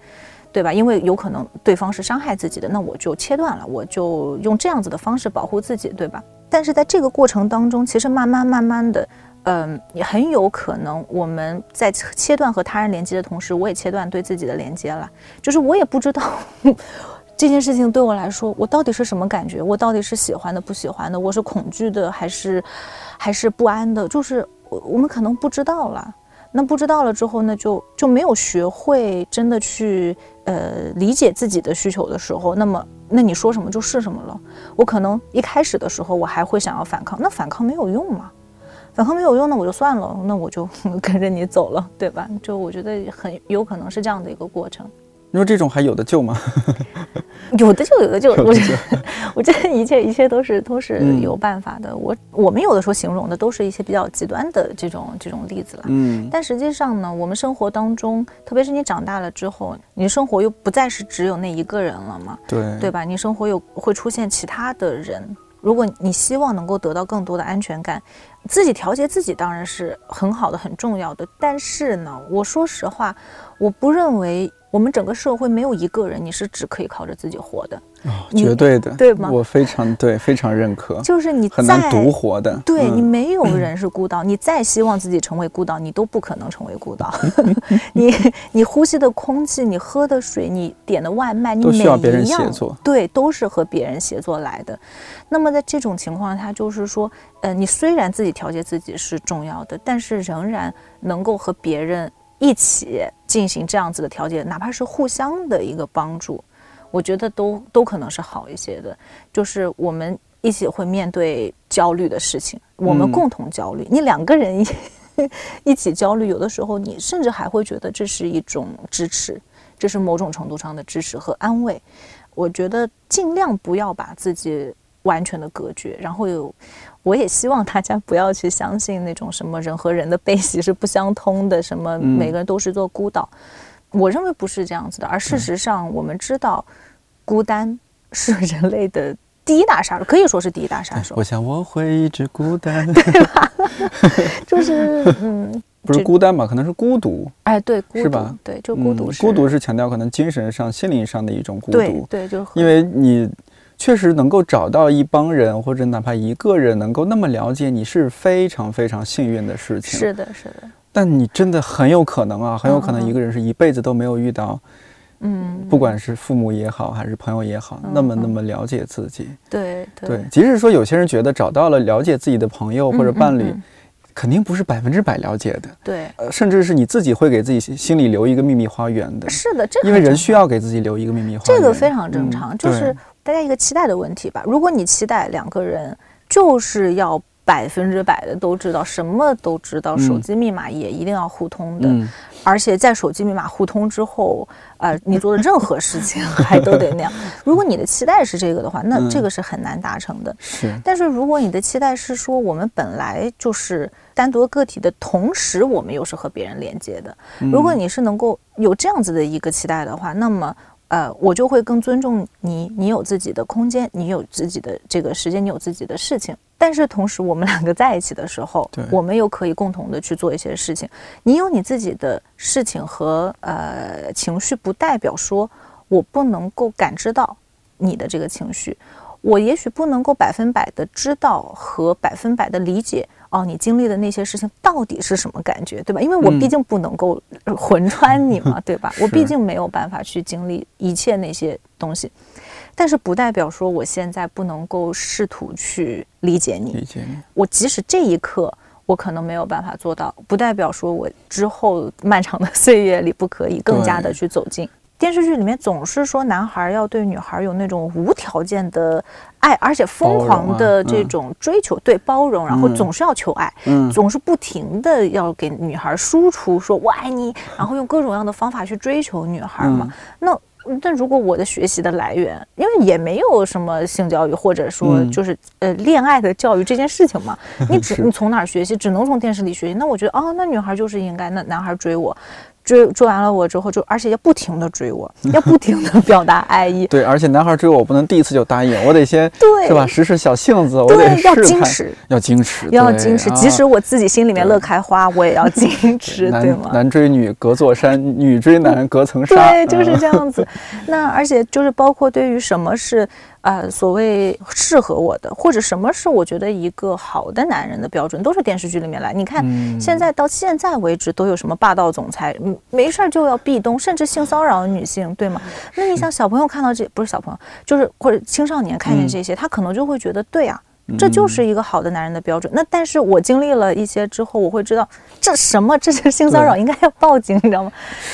对吧？因为有可能对方是伤害自己的，那我就切断了，我就用这样子的方式保护自己，对吧？但是在这个过程当中，其实慢慢慢慢的。嗯，也很有可能我们在切断和他人连接的同时，我也切断对自己的连接了。就是我也不知道 这件事情对我来说，我到底是什么感觉？我到底是喜欢的、不喜欢的？我是恐惧的，还是还是不安的？就是我我们可能不知道了。那不知道了之后，那就就没有学会真的去呃理解自己的需求的时候，那么那你说什么就是什么了。我可能一开始的时候，我还会想要反抗，那反抗没有用嘛。反抗没有用，那我就算了，那我就 跟着你走了，对吧？就我觉得很有可能是这样的一个过程。你说这种还有的救吗？有的救，有的救。我觉得，我觉得一切一切都是都是有办法的。我我们有的时候形容的都是一些比较极端的这种这种例子了。嗯。但实际上呢，我们生活当中，特别是你长大了之后，你的生活又不再是只有那一个人了嘛？对。对吧？你生活又会出现其他的人。如果你希望能够得到更多的安全感，自己调节自己当然是很好的、很重要的。但是呢，我说实话，我不认为。我们整个社会没有一个人你是只可以靠着自己活的啊，绝对的，对吗？我非常对，非常认可。就是你很难独活的，对你没有人是孤岛。你再希望自己成为孤岛，你都不可能成为孤岛。你你呼吸的空气，你喝的水，你点的外卖，你每一样协作，对，都是和别人协作来的。那么在这种情况下，就是说，呃，你虽然自己调节自己是重要的，但是仍然能够和别人。一起进行这样子的调节，哪怕是互相的一个帮助，我觉得都都可能是好一些的。就是我们一起会面对焦虑的事情，我们共同焦虑。你两个人一 一起焦虑，有的时候你甚至还会觉得这是一种支持，这是某种程度上的支持和安慰。我觉得尽量不要把自己完全的隔绝，然后有。我也希望大家不要去相信那种什么人和人的悲喜是不相通的，什么每个人都是座孤岛。我认为不是这样子的，而事实上我们知道，孤单是人类的第一大杀手，可以说是第一大杀手。我想我会一直孤单，对吧？就是嗯，不是孤单吧？可能是孤独。哎，对，是吧？对，就孤独。孤独是强调可能精神上、心灵上的一种孤独。对，就因为你。确实能够找到一帮人，或者哪怕一个人能够那么了解你，是非常非常幸运的事情。是的，是的。但你真的很有可能啊，很有可能一个人是一辈子都没有遇到，嗯，不管是父母也好，还是朋友也好，那么那么了解自己。对对。即使说有些人觉得找到了了解自己的朋友或者伴侣，肯定不是百分之百了解的。对。呃，甚至是你自己会给自己心里留一个秘密花园的。是的，这因为人需要给自己留一个秘密花园。这个非常正常，就是。大家一个期待的问题吧。如果你期待两个人就是要百分之百的都知道，什么都知道，手机密码也一定要互通的，而且在手机密码互通之后，呃，你做的任何事情 还都得那样。如果你的期待是这个的话，那这个是很难达成的。是。但是如果你的期待是说，我们本来就是单独个体的同时，我们又是和别人连接的。如果你是能够有这样子的一个期待的话，那么。呃，我就会更尊重你，你有自己的空间，你有自己的这个时间，你有自己的事情。但是同时，我们两个在一起的时候，我们又可以共同的去做一些事情。你有你自己的事情和呃情绪，不代表说我不能够感知到你的这个情绪。我也许不能够百分百的知道和百分百的理解。哦，你经历的那些事情到底是什么感觉，对吧？因为我毕竟不能够魂穿你嘛，对吧？我毕竟没有办法去经历一切那些东西，但是不代表说我现在不能够试图去理解你。理解你，我即使这一刻我可能没有办法做到，不代表说我之后漫长的岁月里不可以更加的去走近。电视剧里面总是说男孩要对女孩有那种无条件的爱，而且疯狂的这种追求，对包容，然后总是要求爱，总是不停的要给女孩输出说我爱你，然后用各种各样的方法去追求女孩嘛。那但如果我的学习的来源，因为也没有什么性教育，或者说就是呃恋爱的教育这件事情嘛，你只你从哪儿学习，只能从电视里学习。那我觉得哦，那女孩就是应该，那男孩追我。追追完了我之后，就而且要不停的追我，要不停的 表达爱意。对，而且男孩追我，我不能第一次就答应，我得先对，是吧？使使小性子，我得要矜持，要矜持，要矜持。即使我自己心里面乐开花，我也要 矜持，对吗？男追女隔座山，女追男隔层纱。对，就是这样子。那而且就是包括对于什么是。呃，所谓适合我的，或者什么是我觉得一个好的男人的标准，都是电视剧里面来。你看，现在到现在为止，都有什么霸道总裁，没事儿就要壁咚，甚至性骚扰女性，对吗？那你想，小朋友看到这，不是小朋友，就是或者青少年看见这些，他可能就会觉得，对呀。这就是一个好的男人的标准。那但是我经历了一些之后，我会知道这什么，这是性骚扰，应该要报警，你知道吗？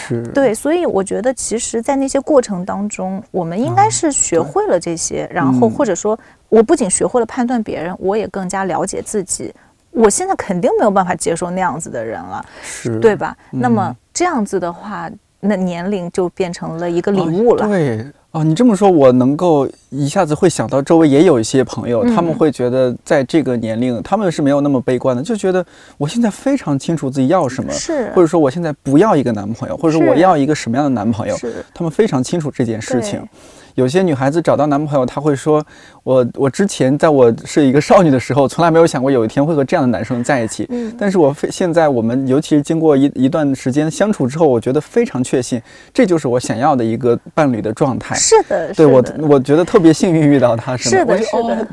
是。对，所以我觉得，其实，在那些过程当中，我们应该是学会了这些，然后或者说，我不仅学会了判断别人，我也更加了解自己。我现在肯定没有办法接受那样子的人了，是对吧？那么这样子的话，那年龄就变成了一个礼物了。对。哦，你这么说，我能够一下子会想到周围也有一些朋友，他们会觉得在这个年龄，他们是没有那么悲观的，就觉得我现在非常清楚自己要什么，是，或者说我现在不要一个男朋友，或者说我要一个什么样的男朋友，是，他们非常清楚这件事情。有些女孩子找到男朋友，她会说：“我我之前在我是一个少女的时候，从来没有想过有一天会和这样的男生在一起。嗯，但是我非现在我们尤其是经过一一段时间相处之后，我觉得非常确信，这就是我想要的一个伴侣的状态。是的，对我我觉得特别幸运遇到他，是的，是的。”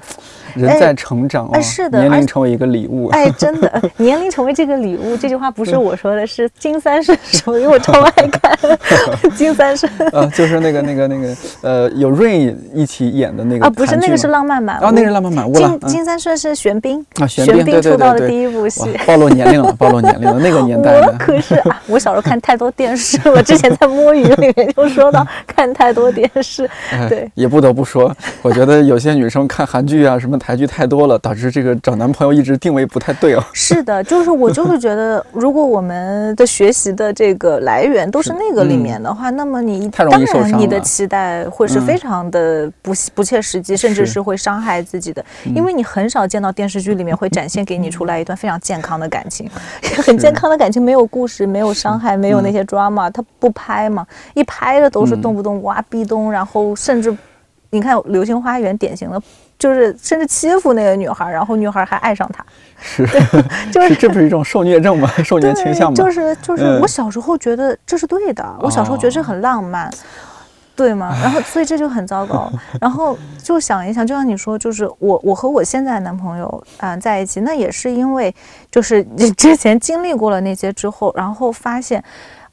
人在成长哎，是的，年龄成为一个礼物。哎，真的，年龄成为这个礼物，这句话不是我说的，是金三顺说，因为我超爱看 金三顺。呃，就是那个那个那个呃，有 Rain 一起演的那个啊，不是那个是浪漫满屋哦，那是浪漫满屋金金三顺是玄彬啊，玄彬出道的第一部戏，暴露年龄了，暴露年龄了，那个年代。我可是啊，我小时候看太多电视我，之前在摸鱼里面就说到看太多电视，对，也不得不说，我觉得有些女生看韩剧啊，什么台剧太多了。导致这个找男朋友一直定位不太对哦。是的，就是我就是觉得，如果我们的学习的这个来源都是那个里面的话，那么你当然你的期待会是非常的不不切实际，甚至是会伤害自己的，因为你很少见到电视剧里面会展现给你出来一段非常健康的感情，很健康的感情，没有故事，没有伤害，没有那些 drama，他不拍嘛，一拍的都是动不动挖壁咚，然后甚至你看《流星花园》典型的。就是甚至欺负那个女孩，然后女孩还爱上他 是，就是这不是一种受虐症吗？受虐倾向吗？就是就是，我小时候觉得这是对的，我小时候觉得这很浪漫，对吗？然后所以这就很糟糕。然后就想一想，就像你说，就是我我和我现在的男朋友啊在一起，那也是因为就是之前经历过了那些之后，然后发现。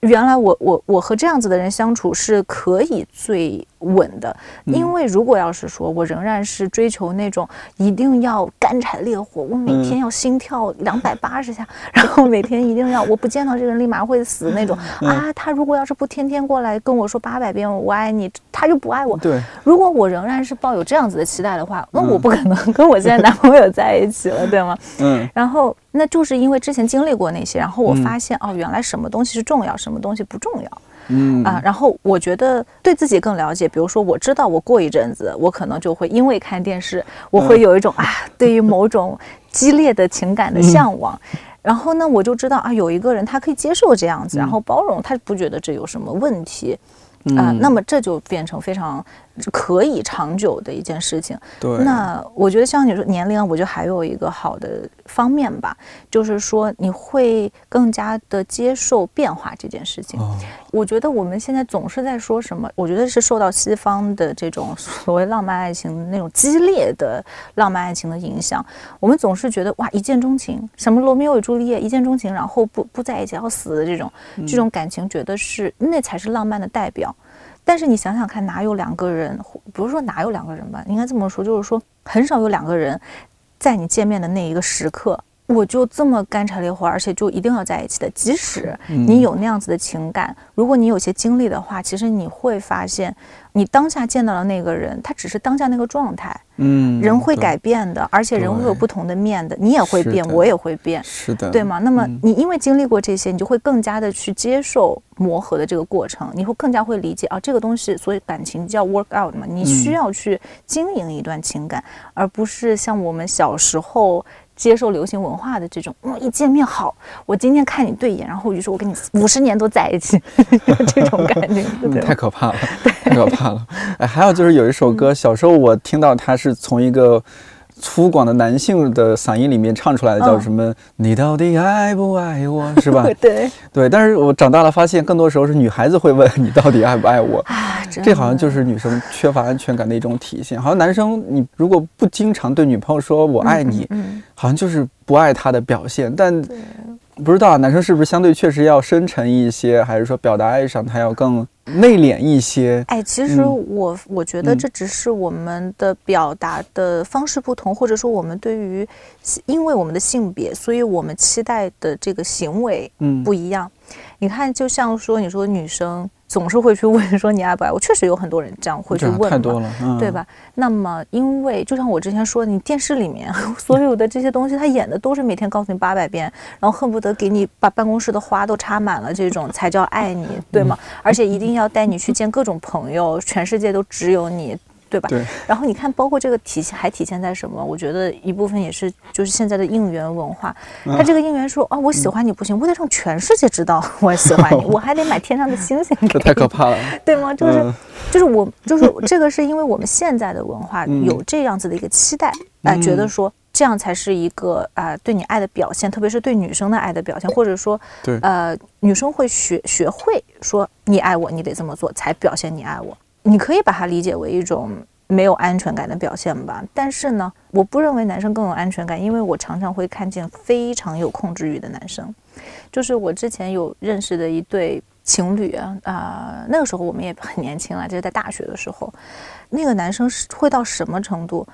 原来我我我和这样子的人相处是可以最稳的，因为如果要是说我仍然是追求那种一定要干柴烈火，我每天要心跳两百八十下，然后每天一定要我不见到这个人立马会死那种啊，他如果要是不天天过来跟我说八百遍我爱你，他就不爱我。对，如果我仍然是抱有这样子的期待的话，那我不可能跟我现在男朋友在一起了，对吗？嗯，然后。那就是因为之前经历过那些，然后我发现哦，原来什么东西是重要，什么东西不重要，嗯啊，然后我觉得对自己更了解。比如说，我知道我过一阵子，我可能就会因为看电视，我会有一种啊，对于某种激烈的情感的向往。然后呢，我就知道啊，有一个人他可以接受这样子，然后包容，他不觉得这有什么问题。啊，那么这就变成非常可以长久的一件事情。对，那我觉得像你说年龄，我觉得还有一个好的方面吧，就是说你会更加的接受变化这件事情。我觉得我们现在总是在说什么，我觉得是受到西方的这种所谓浪漫爱情那种激烈的浪漫爱情的影响，我们总是觉得哇一见钟情，什么罗密欧与朱丽叶一见钟情，然后不不在一起要死的这种这种感情，觉得是那才是浪漫的代表。但是你想想看，哪有两个人，不是说哪有两个人吧，应该这么说，就是说很少有两个人，在你见面的那一个时刻，我就这么干柴烈火，而且就一定要在一起的。即使你有那样子的情感，如果你有些经历的话，其实你会发现，你当下见到的那个人，他只是当下那个状态。嗯，人会改变的，而且人会有不同的面的，你也会变，我也会变，是的，对吗？那么嗯你因为经历过这些，你就会更加的去接受磨合的这个过程，你会更加会理解啊，这个东西，所以感情叫 work out 嘛，你需嗯要去经营一段情感，而不是像我们小时候。接受流行文化的这种，嗯，一见面好，我今天看你对眼，然后于是我跟你五十年都在一起，这种感觉？太可怕了，太可怕了。哎，还有就是有一首嗯歌，小时候我听到它是从一个粗犷的男性的嗓音里面唱出来的，叫嗯什么？你到底爱不爱我？是吧？对对。但是我长大了发现，更多时候是女孩子会问你到底爱不爱我。啊，这好像就是女生缺乏安全感的一种体现。好像男生你如果不经常对女朋友说我爱你，嗯，好像就是不爱她的表现。但。不知道啊，男生是不是相对确实要深沉一些，还是说表达爱上他要更内敛一些？哎，其实嗯我我觉得嗯这只是我们的表达的方式不同，或者说我们对于因为我们的性别，所以我们期待的这个行为嗯，不一样。你看，就像说你说女生总是会去问说你爱不爱 我，确实有很多人这样会去问嘛太多了，嗯，对？吧？那么，因为就像我之前说的，你电视里面 所有的这些东西，他演的都是每天告诉你八百遍，然后恨不得给你把办公室的花都插满了，这种才叫爱你，对吗？而且一定要带你去见各种朋友，全世界都只有你。对吧？对，然后你看，包括这个体现还体现在什么？我觉得一部分也是就是现在的应援文化。他这个应援说啊，我喜欢你不行，我得让全世界知道 我喜欢你，我还得买天上的星星这，太可怕了。对吗？就是、嗯就是我就是这个是因为我们现在的文化嗯有这样子的一个期待，哎、嗯觉得说这样才是一个啊、对你爱的表现，特别是对女生的爱的表现，或者说对呃女生会学学会说你爱我，你得这么做才表现你爱我。你可以把它理解为一种没有安全感的表现吧，但是呢，我不认为男生更有安全感，因为我常常会看见非常有控制欲的男生，就是我之前有认识的一对情侣啊，啊、那个时候我们也很年轻了，就是在大学的时候，那个男生是会到什么程度？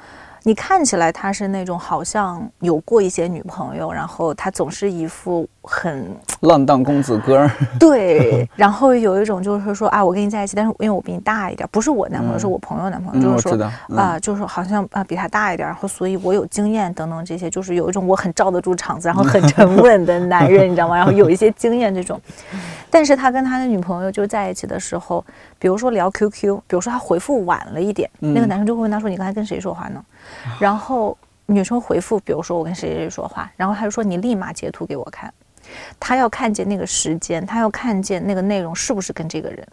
你看起来他是那种好像有过一些女朋友，然后他总是一副很浪荡公子哥儿，对，然后有一种就是说啊，我跟你在一起，但是因为我比你大一点，不是我男朋友，嗯是我朋友男朋友，嗯，就是说啊、就是好像啊比他大一点，然后所以我有经验等等这些，就是有一种我很罩得住场子，然后很沉稳的男人，你知道吗？然后有一些经验这种。但是他跟他的女朋友就在一起的时候，比如说聊 QQ，比如说他回复晚了一点，那个嗯男生就会问他说：“你刚才跟谁说话呢？”然后女生回复，比如说我跟谁谁谁说话，然后他就说：“你立马截图给我看。”他要看见那个时间，他要看见那个内容是不是跟这个人。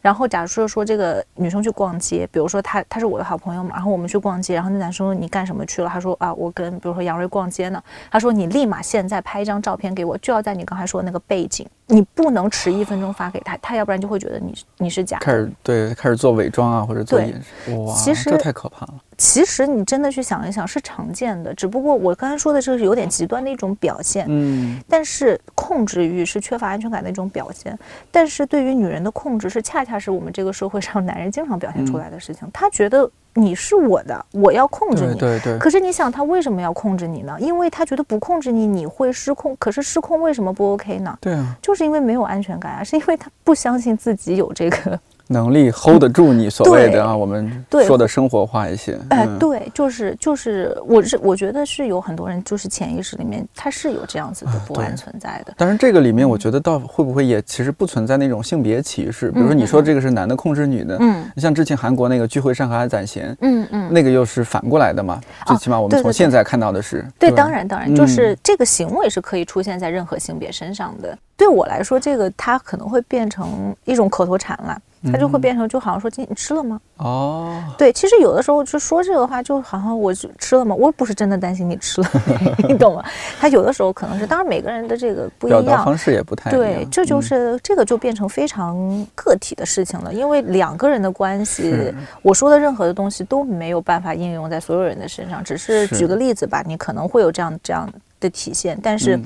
然后假如说说这个女生去逛街，比如说她她是我的好朋友嘛，然后我们去逛街，然后那男生说你干什么去了？他说啊我跟比如说杨瑞逛街呢。他说你立马现在拍一张照片给我，就要在你刚才说的那个背景，你不能迟一分钟发给他，他要不然就会觉得你你是假的。开始对开始做伪装啊，或者做对掩饰，哇，其实这太可怕了。其实你真的去想一想是常见的，只不过我刚才说的这个是有点极端的一种表现。嗯，但是控制欲是缺乏安全感的一种表现，但是对于女人的控制是恰恰是我们这个社会上男人经常表现出来的事情。他觉得你是我的，我要控制你。对对对，可是你想，他为什么要控制你呢？因为他觉得不控制你，你会失控。可是失控为什么不 OK 呢？对啊，就是因为没有安全感啊，是因为他不相信自己有这个。能力 hold 得住你所谓的啊，我们说的生活化一些。哎、嗯对，就是就是，我是我觉得是有很多人就是潜意识里面他是有这样子的不安存在的。但是这个里面，我觉得倒会不会也其实不存在那种性别歧视？比如说嗯你说这个是男的控制女的，嗯像之前韩国那个聚会上和阿宰贤，嗯嗯，那个又是反过来的嘛。最起码我们从现在看到的是，对，吧当然当然，就嗯是这个行为是可以出现在任何性别身上的。对我来说，这个它可能会变成一种口头禅了，它就会嗯变成就好像说今你吃了吗？哦，对，其实有的时候就说这个话，就好像我就吃了吗？我不是真的担心你吃了，你懂吗？他有的时候可能是，当然每个人的这个不一表达样。方式也不太。对，这就嗯是、这个就变成非常个体的事情了，因为两个人的关系，我说的任何的东西都没有办法应用在所有人的身上。只是是举个例子吧，你可能会有这样这样的体现，但是嗯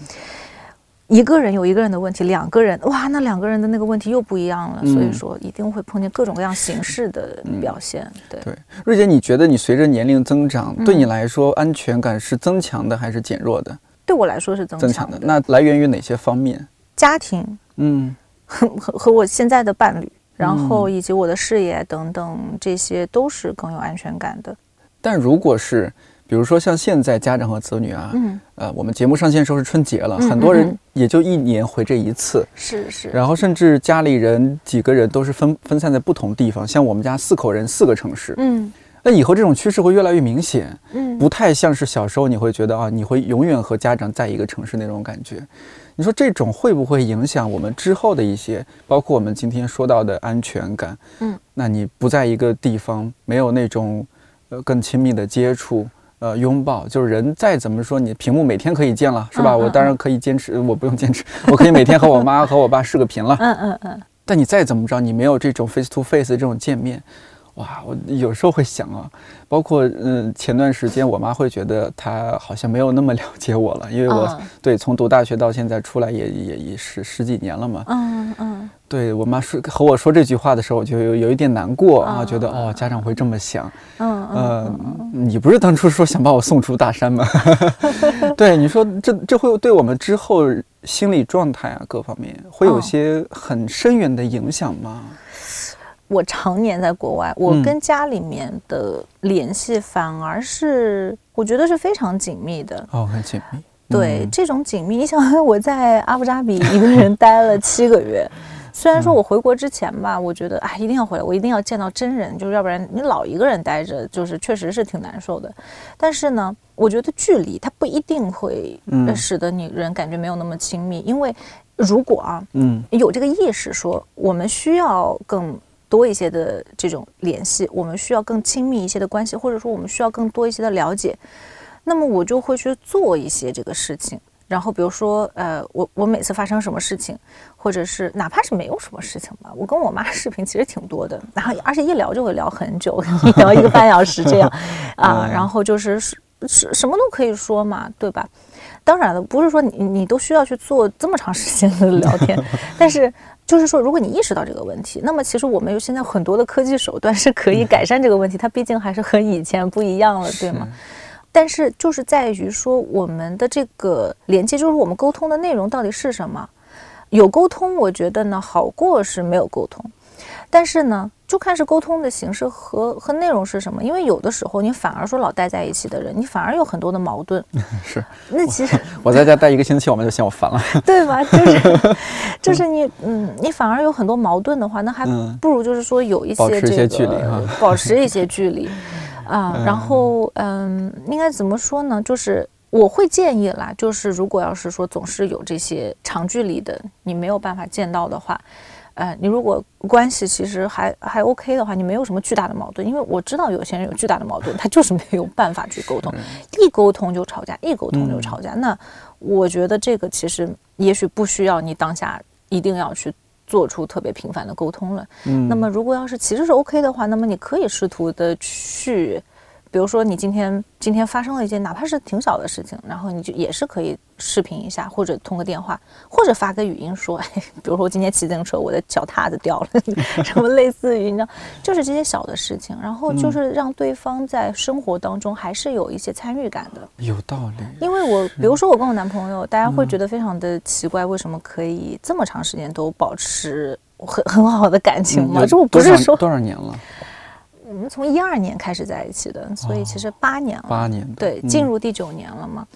一个人有一个人的问题，两个人哇，那两个人的那个问题又不一样了。所以嗯说，一定会碰见各种各样形式的表现。对。对，瑞姐，你觉得你随着年龄增长，对嗯你来说安全感是增强的还是减弱的？对我来说是增增强的。强的。那来源于哪些方面？家庭嗯 和和我现在的伴侣，然后嗯以及我的事业等等，这些都是更有安全感的。但如果是比如说像现在家长和子女啊，嗯，呃，我们节目上线时候是春节了，嗯很多人也就一年回这一次，是是，然后甚至家里人几个人都是分分散在不同地方，像我们家四口人四个城市，嗯。那以后这种趋势会越来越明显，嗯，不太像是小时候你会觉得啊，你会永远和家长在一个城市那种感觉。你说这种会不会影响我们之后的一些，包括我们今天说到的安全感？嗯，那你不在一个地方，没有那种呃更亲密的接触。呃，拥抱就是人再怎么说，你屏幕每天可以见了，是吧？嗯嗯我当然可以坚持，我不用坚持，我可以每天和我妈和我爸视个频了。嗯嗯嗯，但你再怎么着，你没有这种 face to face 的这种见面，哇，我有时候会想啊，包括嗯，前段时间我妈会觉得她好像没有那么了解我了，因为我、嗯对从读大学到现在出来也也也是十几年了嘛。嗯嗯对我妈说和我说这句话的时候，我就有有一点难过啊，嗯觉得哦，家长会这么想。嗯呃，你不是当初说想把我送出大山吗？对，你说这这会对我们之后心理状态啊各方面会有哦些很深远的影响吗？我常年在国外，我嗯跟家里面的联系反而是我觉得是非常紧密的。哦，很紧密。对、嗯这种紧密，你想我在阿布扎比一个人待了七个月，虽然说我回国之前吧，我觉得哎一定要回来，我一定要见到真人，就是要不然你老一个人待着，就是确实是挺难受的。但是呢，我觉得距离它不一定会使得你人感觉没有那么亲密，因为如果啊嗯有这个意识说我们需要更。多一些的这种联系，我们需要更亲密一些的关系，或者说我们需要更多一些的了解，那么我就会去做一些这个事情。然后比如说，呃，我我每次发生什么事情，或者是哪怕是没有什么事情吧，我跟我妈视频其实挺多的，然后而且一聊就会聊很久，一 聊一个半小时这样，啊，嗯然后就是是是什么都可以说嘛，对吧？当然了，不是说你你都需要去做这么长时间的聊天，但是就是说，如果你意识到这个问题，那么其实我们有现在很多的科技手段是可以改善这个问题，它毕竟还是和以前不一样了，对吗？但是就是在于说，我们的这个连接，就是我们沟通的内容到底是什么？有沟通，我觉得呢好过是没有沟通，但是呢，就看是沟通的形式和和内容是什么。因为有的时候你反而说老待在一起的人，你反而有很多的矛盾。是 那其实我在家待一个星期，我妈就嫌我烦了。对吧？就是就是你嗯，你反而有很多矛盾的话，那还嗯不如就是说有一保持一些些这个距离哈保持一些距离啊。然后嗯，应该怎么说呢？就是。我会建议啦，就是如果要是说总是有这些长距离的，你没有办法见到的话，呃，你如果关系其实还还 OK 的话，你没有什么巨大的矛盾，因为我知道有些人有巨大的矛盾，他就是没有办法去沟通，一沟通就吵架，一沟通就吵架。那我觉得这个其实也许不需要你当下一定要去做出特别频繁的沟通了。嗯那么如果要是其实是 OK 的话，那么你可以试图的去。比如说，你今天今天发生了一件哪怕是挺小的事情，然后你就也是可以视频一下，或者通个电话，或者发个语音说，哎，比如说我今天骑自行车，我的脚踏子掉了，什么类似于你知道，就是这些小的事情，然后就是让对方在生活当中还是有一些参与感的。有道理。因为我比如说我跟我男朋友，大家会觉得非常的奇怪，为什么可以这么长时间都保持很很好的感情吗？有这我不是说多少年了？我们从一二年开始在一起的，所以其实八年了。八年。对，嗯进入第九年了嘛。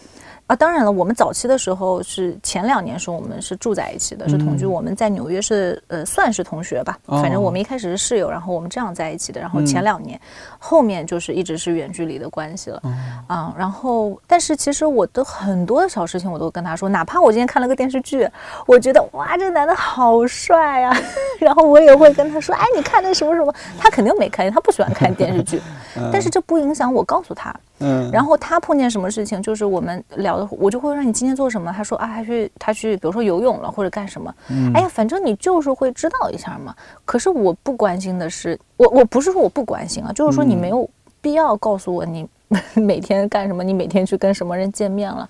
啊，当然了，我们早期的时候是前两年是我们是住在一起的，是同居。嗯我们在纽约是呃算是同学吧，哦反正我们一开始是室友，然后我们这样在一起的。然后嗯前两年，后面就是一直是远距离的关系了。哦啊，然后但是其实我的很多的小事情我都跟他说，哪怕我今天看了个电视剧，我觉得哇这个男的好帅啊，然后我也会跟他说，哎你看那什么什么，他肯定没看见，他不喜欢看电视剧，但是这不影响我告诉他。嗯，然后他碰见什么事情，就是我们聊的，我就会让你今天做什么。他说啊，他去他去，比如说游泳了或者干什么。嗯哎呀，反正你就是会知道一下嘛。可是我不关心的是，我我不是说我不关心啊，就是说你没有必要告诉我你 每天干什么，你每天去跟什么人见面了。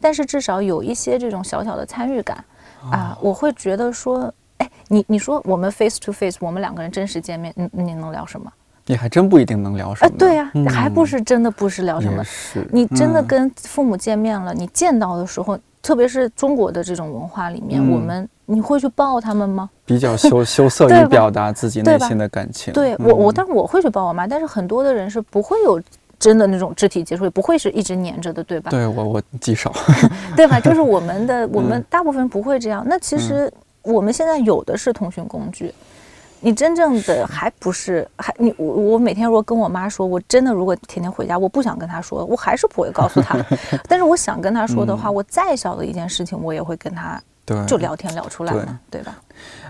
但是至少有一些这种小小的参与感啊，我会觉得说，哎，你你说我们 face to face，我们两个人真实见面，你你能聊什么？你还真不一定能聊什么。，啊对呀、嗯还不是真的不是聊什么。是。你真的嗯跟父母见面了，你见到的时候，特别是中国的这种文化里面，嗯我们你会去抱他们吗？比较羞 羞涩于表达自己内心的感情。对我，我嗯当然我会去抱我妈，但是很多的人是不会有真的那种肢体接触，也不会是一直黏着的，对吧？对我我极少，对吧？就是我们的 我们大部分不会这样。那其实我们现在有的是通讯工具。你真正的还不是还你我我每天如果跟我妈说，我真的如果天天回家，我不想跟她说，我还是不会告诉她。但是我想跟她说的话，我再小的一件事情，我也会跟她对就聊天聊出来嘛，对吧？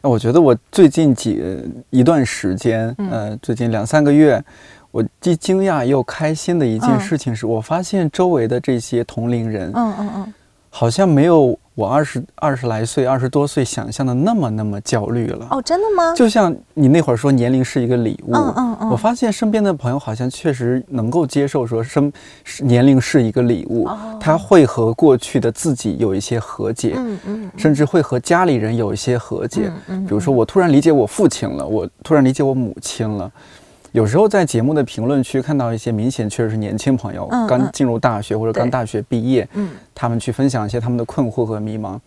我觉得我最近几一段时间，呃，最近两三个月，我既惊讶又开心的一件事情是，我发现周围的这些同龄人，嗯嗯嗯，好像没有。我二十二十来岁，二十多岁想象的那么那么焦虑了。哦，真的吗？就像你那会儿说年龄是一个礼物，嗯嗯嗯，我发现身边的朋友好像确实能够接受说生年龄是一个礼物，他会和过去的自己有一些和解，嗯嗯，甚至会和家里人有一些和解，比如说我突然理解我父亲了，我突然理解我母亲了。有时候在节目的评论区看到一些明显确实是年轻朋友，刚进入大学或者刚大学毕业，嗯，他们去分享一些他们的困惑和迷茫，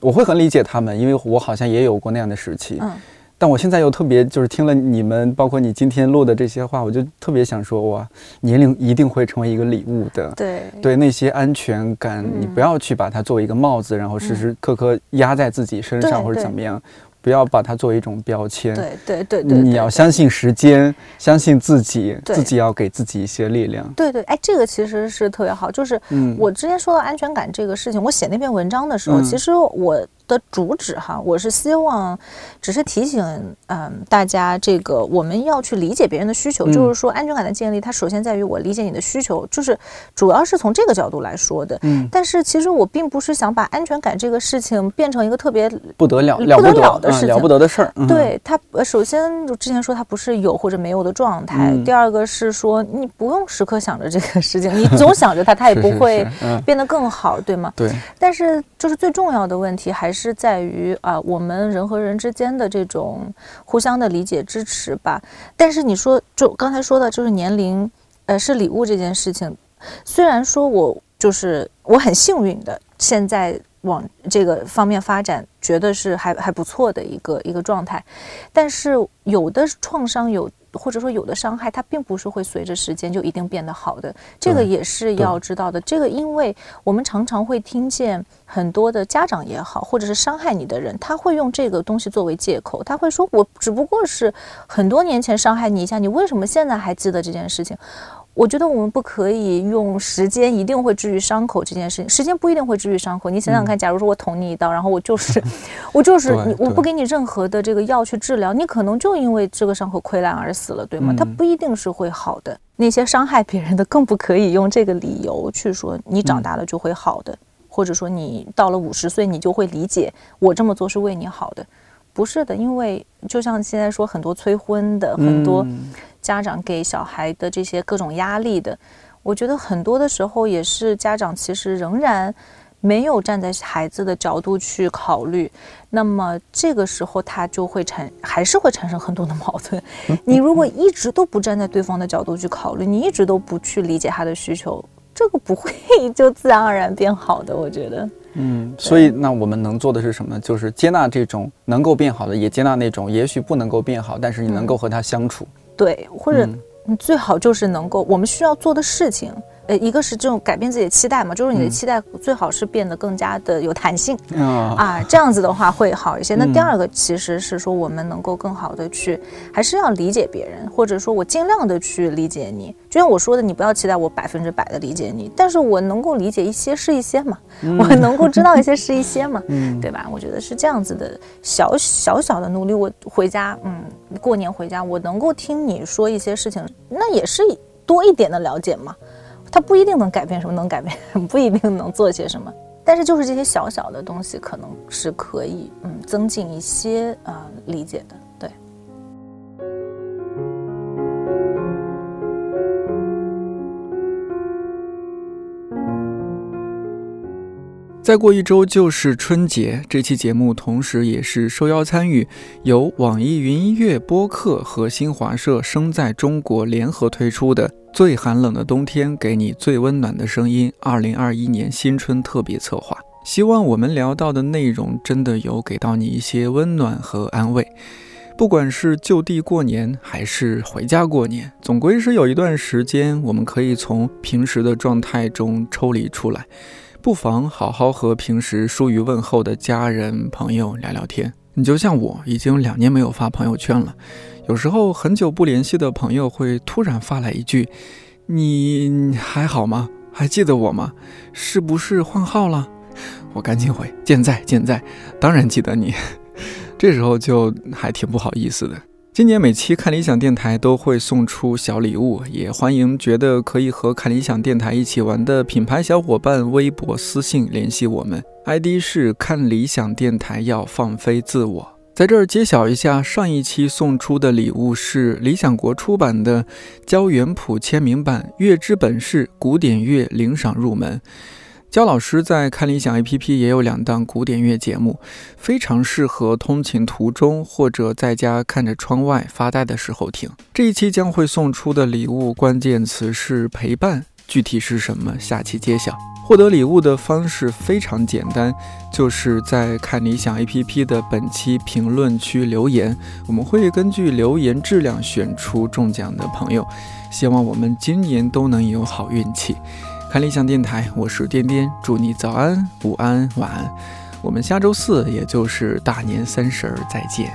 我会很理解他们，因为我好像也有过那样的时期，嗯，但我现在又特别就是听了你们，包括你今天录的这些话，我就特别想说，哇，年龄一定会成为一个礼物的，对，对那些安全感，你不要去把它作为一个帽子，然后时时刻刻压在自己身上或者怎么样。不要把它作为一种标签。对对对对，你要相信时间，相信自己，自己要给自己一些力量。对对，哎，这个其实是特别好。就是我之前说到安全感这个事情，我写那篇文章的时候，其实我。的主旨哈，我是希望，只是提醒嗯大家，这个我们要去理解别人的需求，就是说安全感的建立，它首先在于我理解你的需求，就是主要是从这个角度来说的。嗯，但是其实我并不是想把安全感这个事情变成一个特别不得了、了不了的事情、了不得的事儿。对它，首先就之前说它不是有或者没有的状态，第二个是说你不用时刻想着这个事情，你总想着它，它也不会变得更好，对吗？对。但是就是最重要的问题还是。是在于啊，我们人和人之间的这种互相的理解支持吧。但是你说，就刚才说的，就是年龄，呃，是礼物这件事情。虽然说我就是我很幸运的，现在往这个方面发展，觉得是还还不错的一个一个状态。但是有的创伤有。或者说有的伤害，它并不是会随着时间就一定变得好的，这个也是要知道的。这个，因为我们常常会听见很多的家长也好，或者是伤害你的人，他会用这个东西作为借口，他会说：“我只不过是很多年前伤害你一下，你为什么现在还记得这件事情？”我觉得我们不可以用时间一定会治愈伤口这件事情，时间不一定会治愈伤口。你想想看，假如说我捅你一刀，然后我就是，我就是你，我不给你任何的这个药去治疗，你可能就因为这个伤口溃烂而死了，对吗？它不一定是会好的。那些伤害别人的，更不可以用这个理由去说你长大了就会好的，或者说你到了五十岁你就会理解我这么做是为你好的，不是的。因为就像现在说很多催婚的，很多。家长给小孩的这些各种压力的，我觉得很多的时候也是家长其实仍然没有站在孩子的角度去考虑，那么这个时候他就会产还是会产生很多的矛盾。你如果一直都不站在对方的角度去考虑，你一直都不去理解他的需求，这个不会就自然而然变好的。我觉得，嗯，所以那我们能做的是什么？就是接纳这种能够变好的，也接纳那种也许不能够变好，但是你能够和他相处。对，或者你最好就是能够，我们需要做的事情。呃，一个是这种改变自己的期待嘛，就是你的期待最好是变得更加的有弹性啊，这样子的话会好一些。那第二个其实是说，我们能够更好的去，还是要理解别人，或者说我尽量的去理解你。就像我说的，你不要期待我百分之百的理解你，但是我能够理解一些是一些嘛，我能够知道一些是一些嘛，对吧？我觉得是这样子的，小小小的努力，我回家，嗯，过年回家，我能够听你说一些事情，那也是多一点的了解嘛。它不一定能改变什么，能改变不一定能做些什么，但是就是这些小小的东西，可能是可以嗯增进一些啊理解的。再过一周就是春节，这期节目同时也是受邀参与由网易云音乐播客和新华社生在中国联合推出的。最寒冷的冬天，给你最温暖的声音。二零二一年新春特别策划，希望我们聊到的内容真的有给到你一些温暖和安慰。不管是就地过年还是回家过年，总归是有一段时间，我们可以从平时的状态中抽离出来，不妨好好和平时疏于问候的家人朋友聊聊天。你就像我，已经两年没有发朋友圈了，有时候很久不联系的朋友会突然发来一句：“你还好吗？还记得我吗？是不是换号了？”我赶紧回：“健在，健在，当然记得你。” 这时候就还挺不好意思的。今年每期看理想电台都会送出小礼物，也欢迎觉得可以和看理想电台一起玩的品牌小伙伴微博私信联系我们，ID 是看理想电台要放飞自我。在这儿揭晓一下，上一期送出的礼物是理想国出版的焦元溥签名版《乐之本事》古典乐领赏入门。焦老师在看理想 APP 也有两档古典乐节目，非常适合通勤途中或者在家看着窗外发呆的时候听。这一期将会送出的礼物关键词是陪伴，具体是什么，下期揭晓。获得礼物的方式非常简单，就是在看理想 APP 的本期评论区留言，我们会根据留言质量选出中奖的朋友。希望我们今年都能有好运气。看理想电台，我是颠颠，祝你早安、午安、晚安。我们下周四，也就是大年三十儿再见。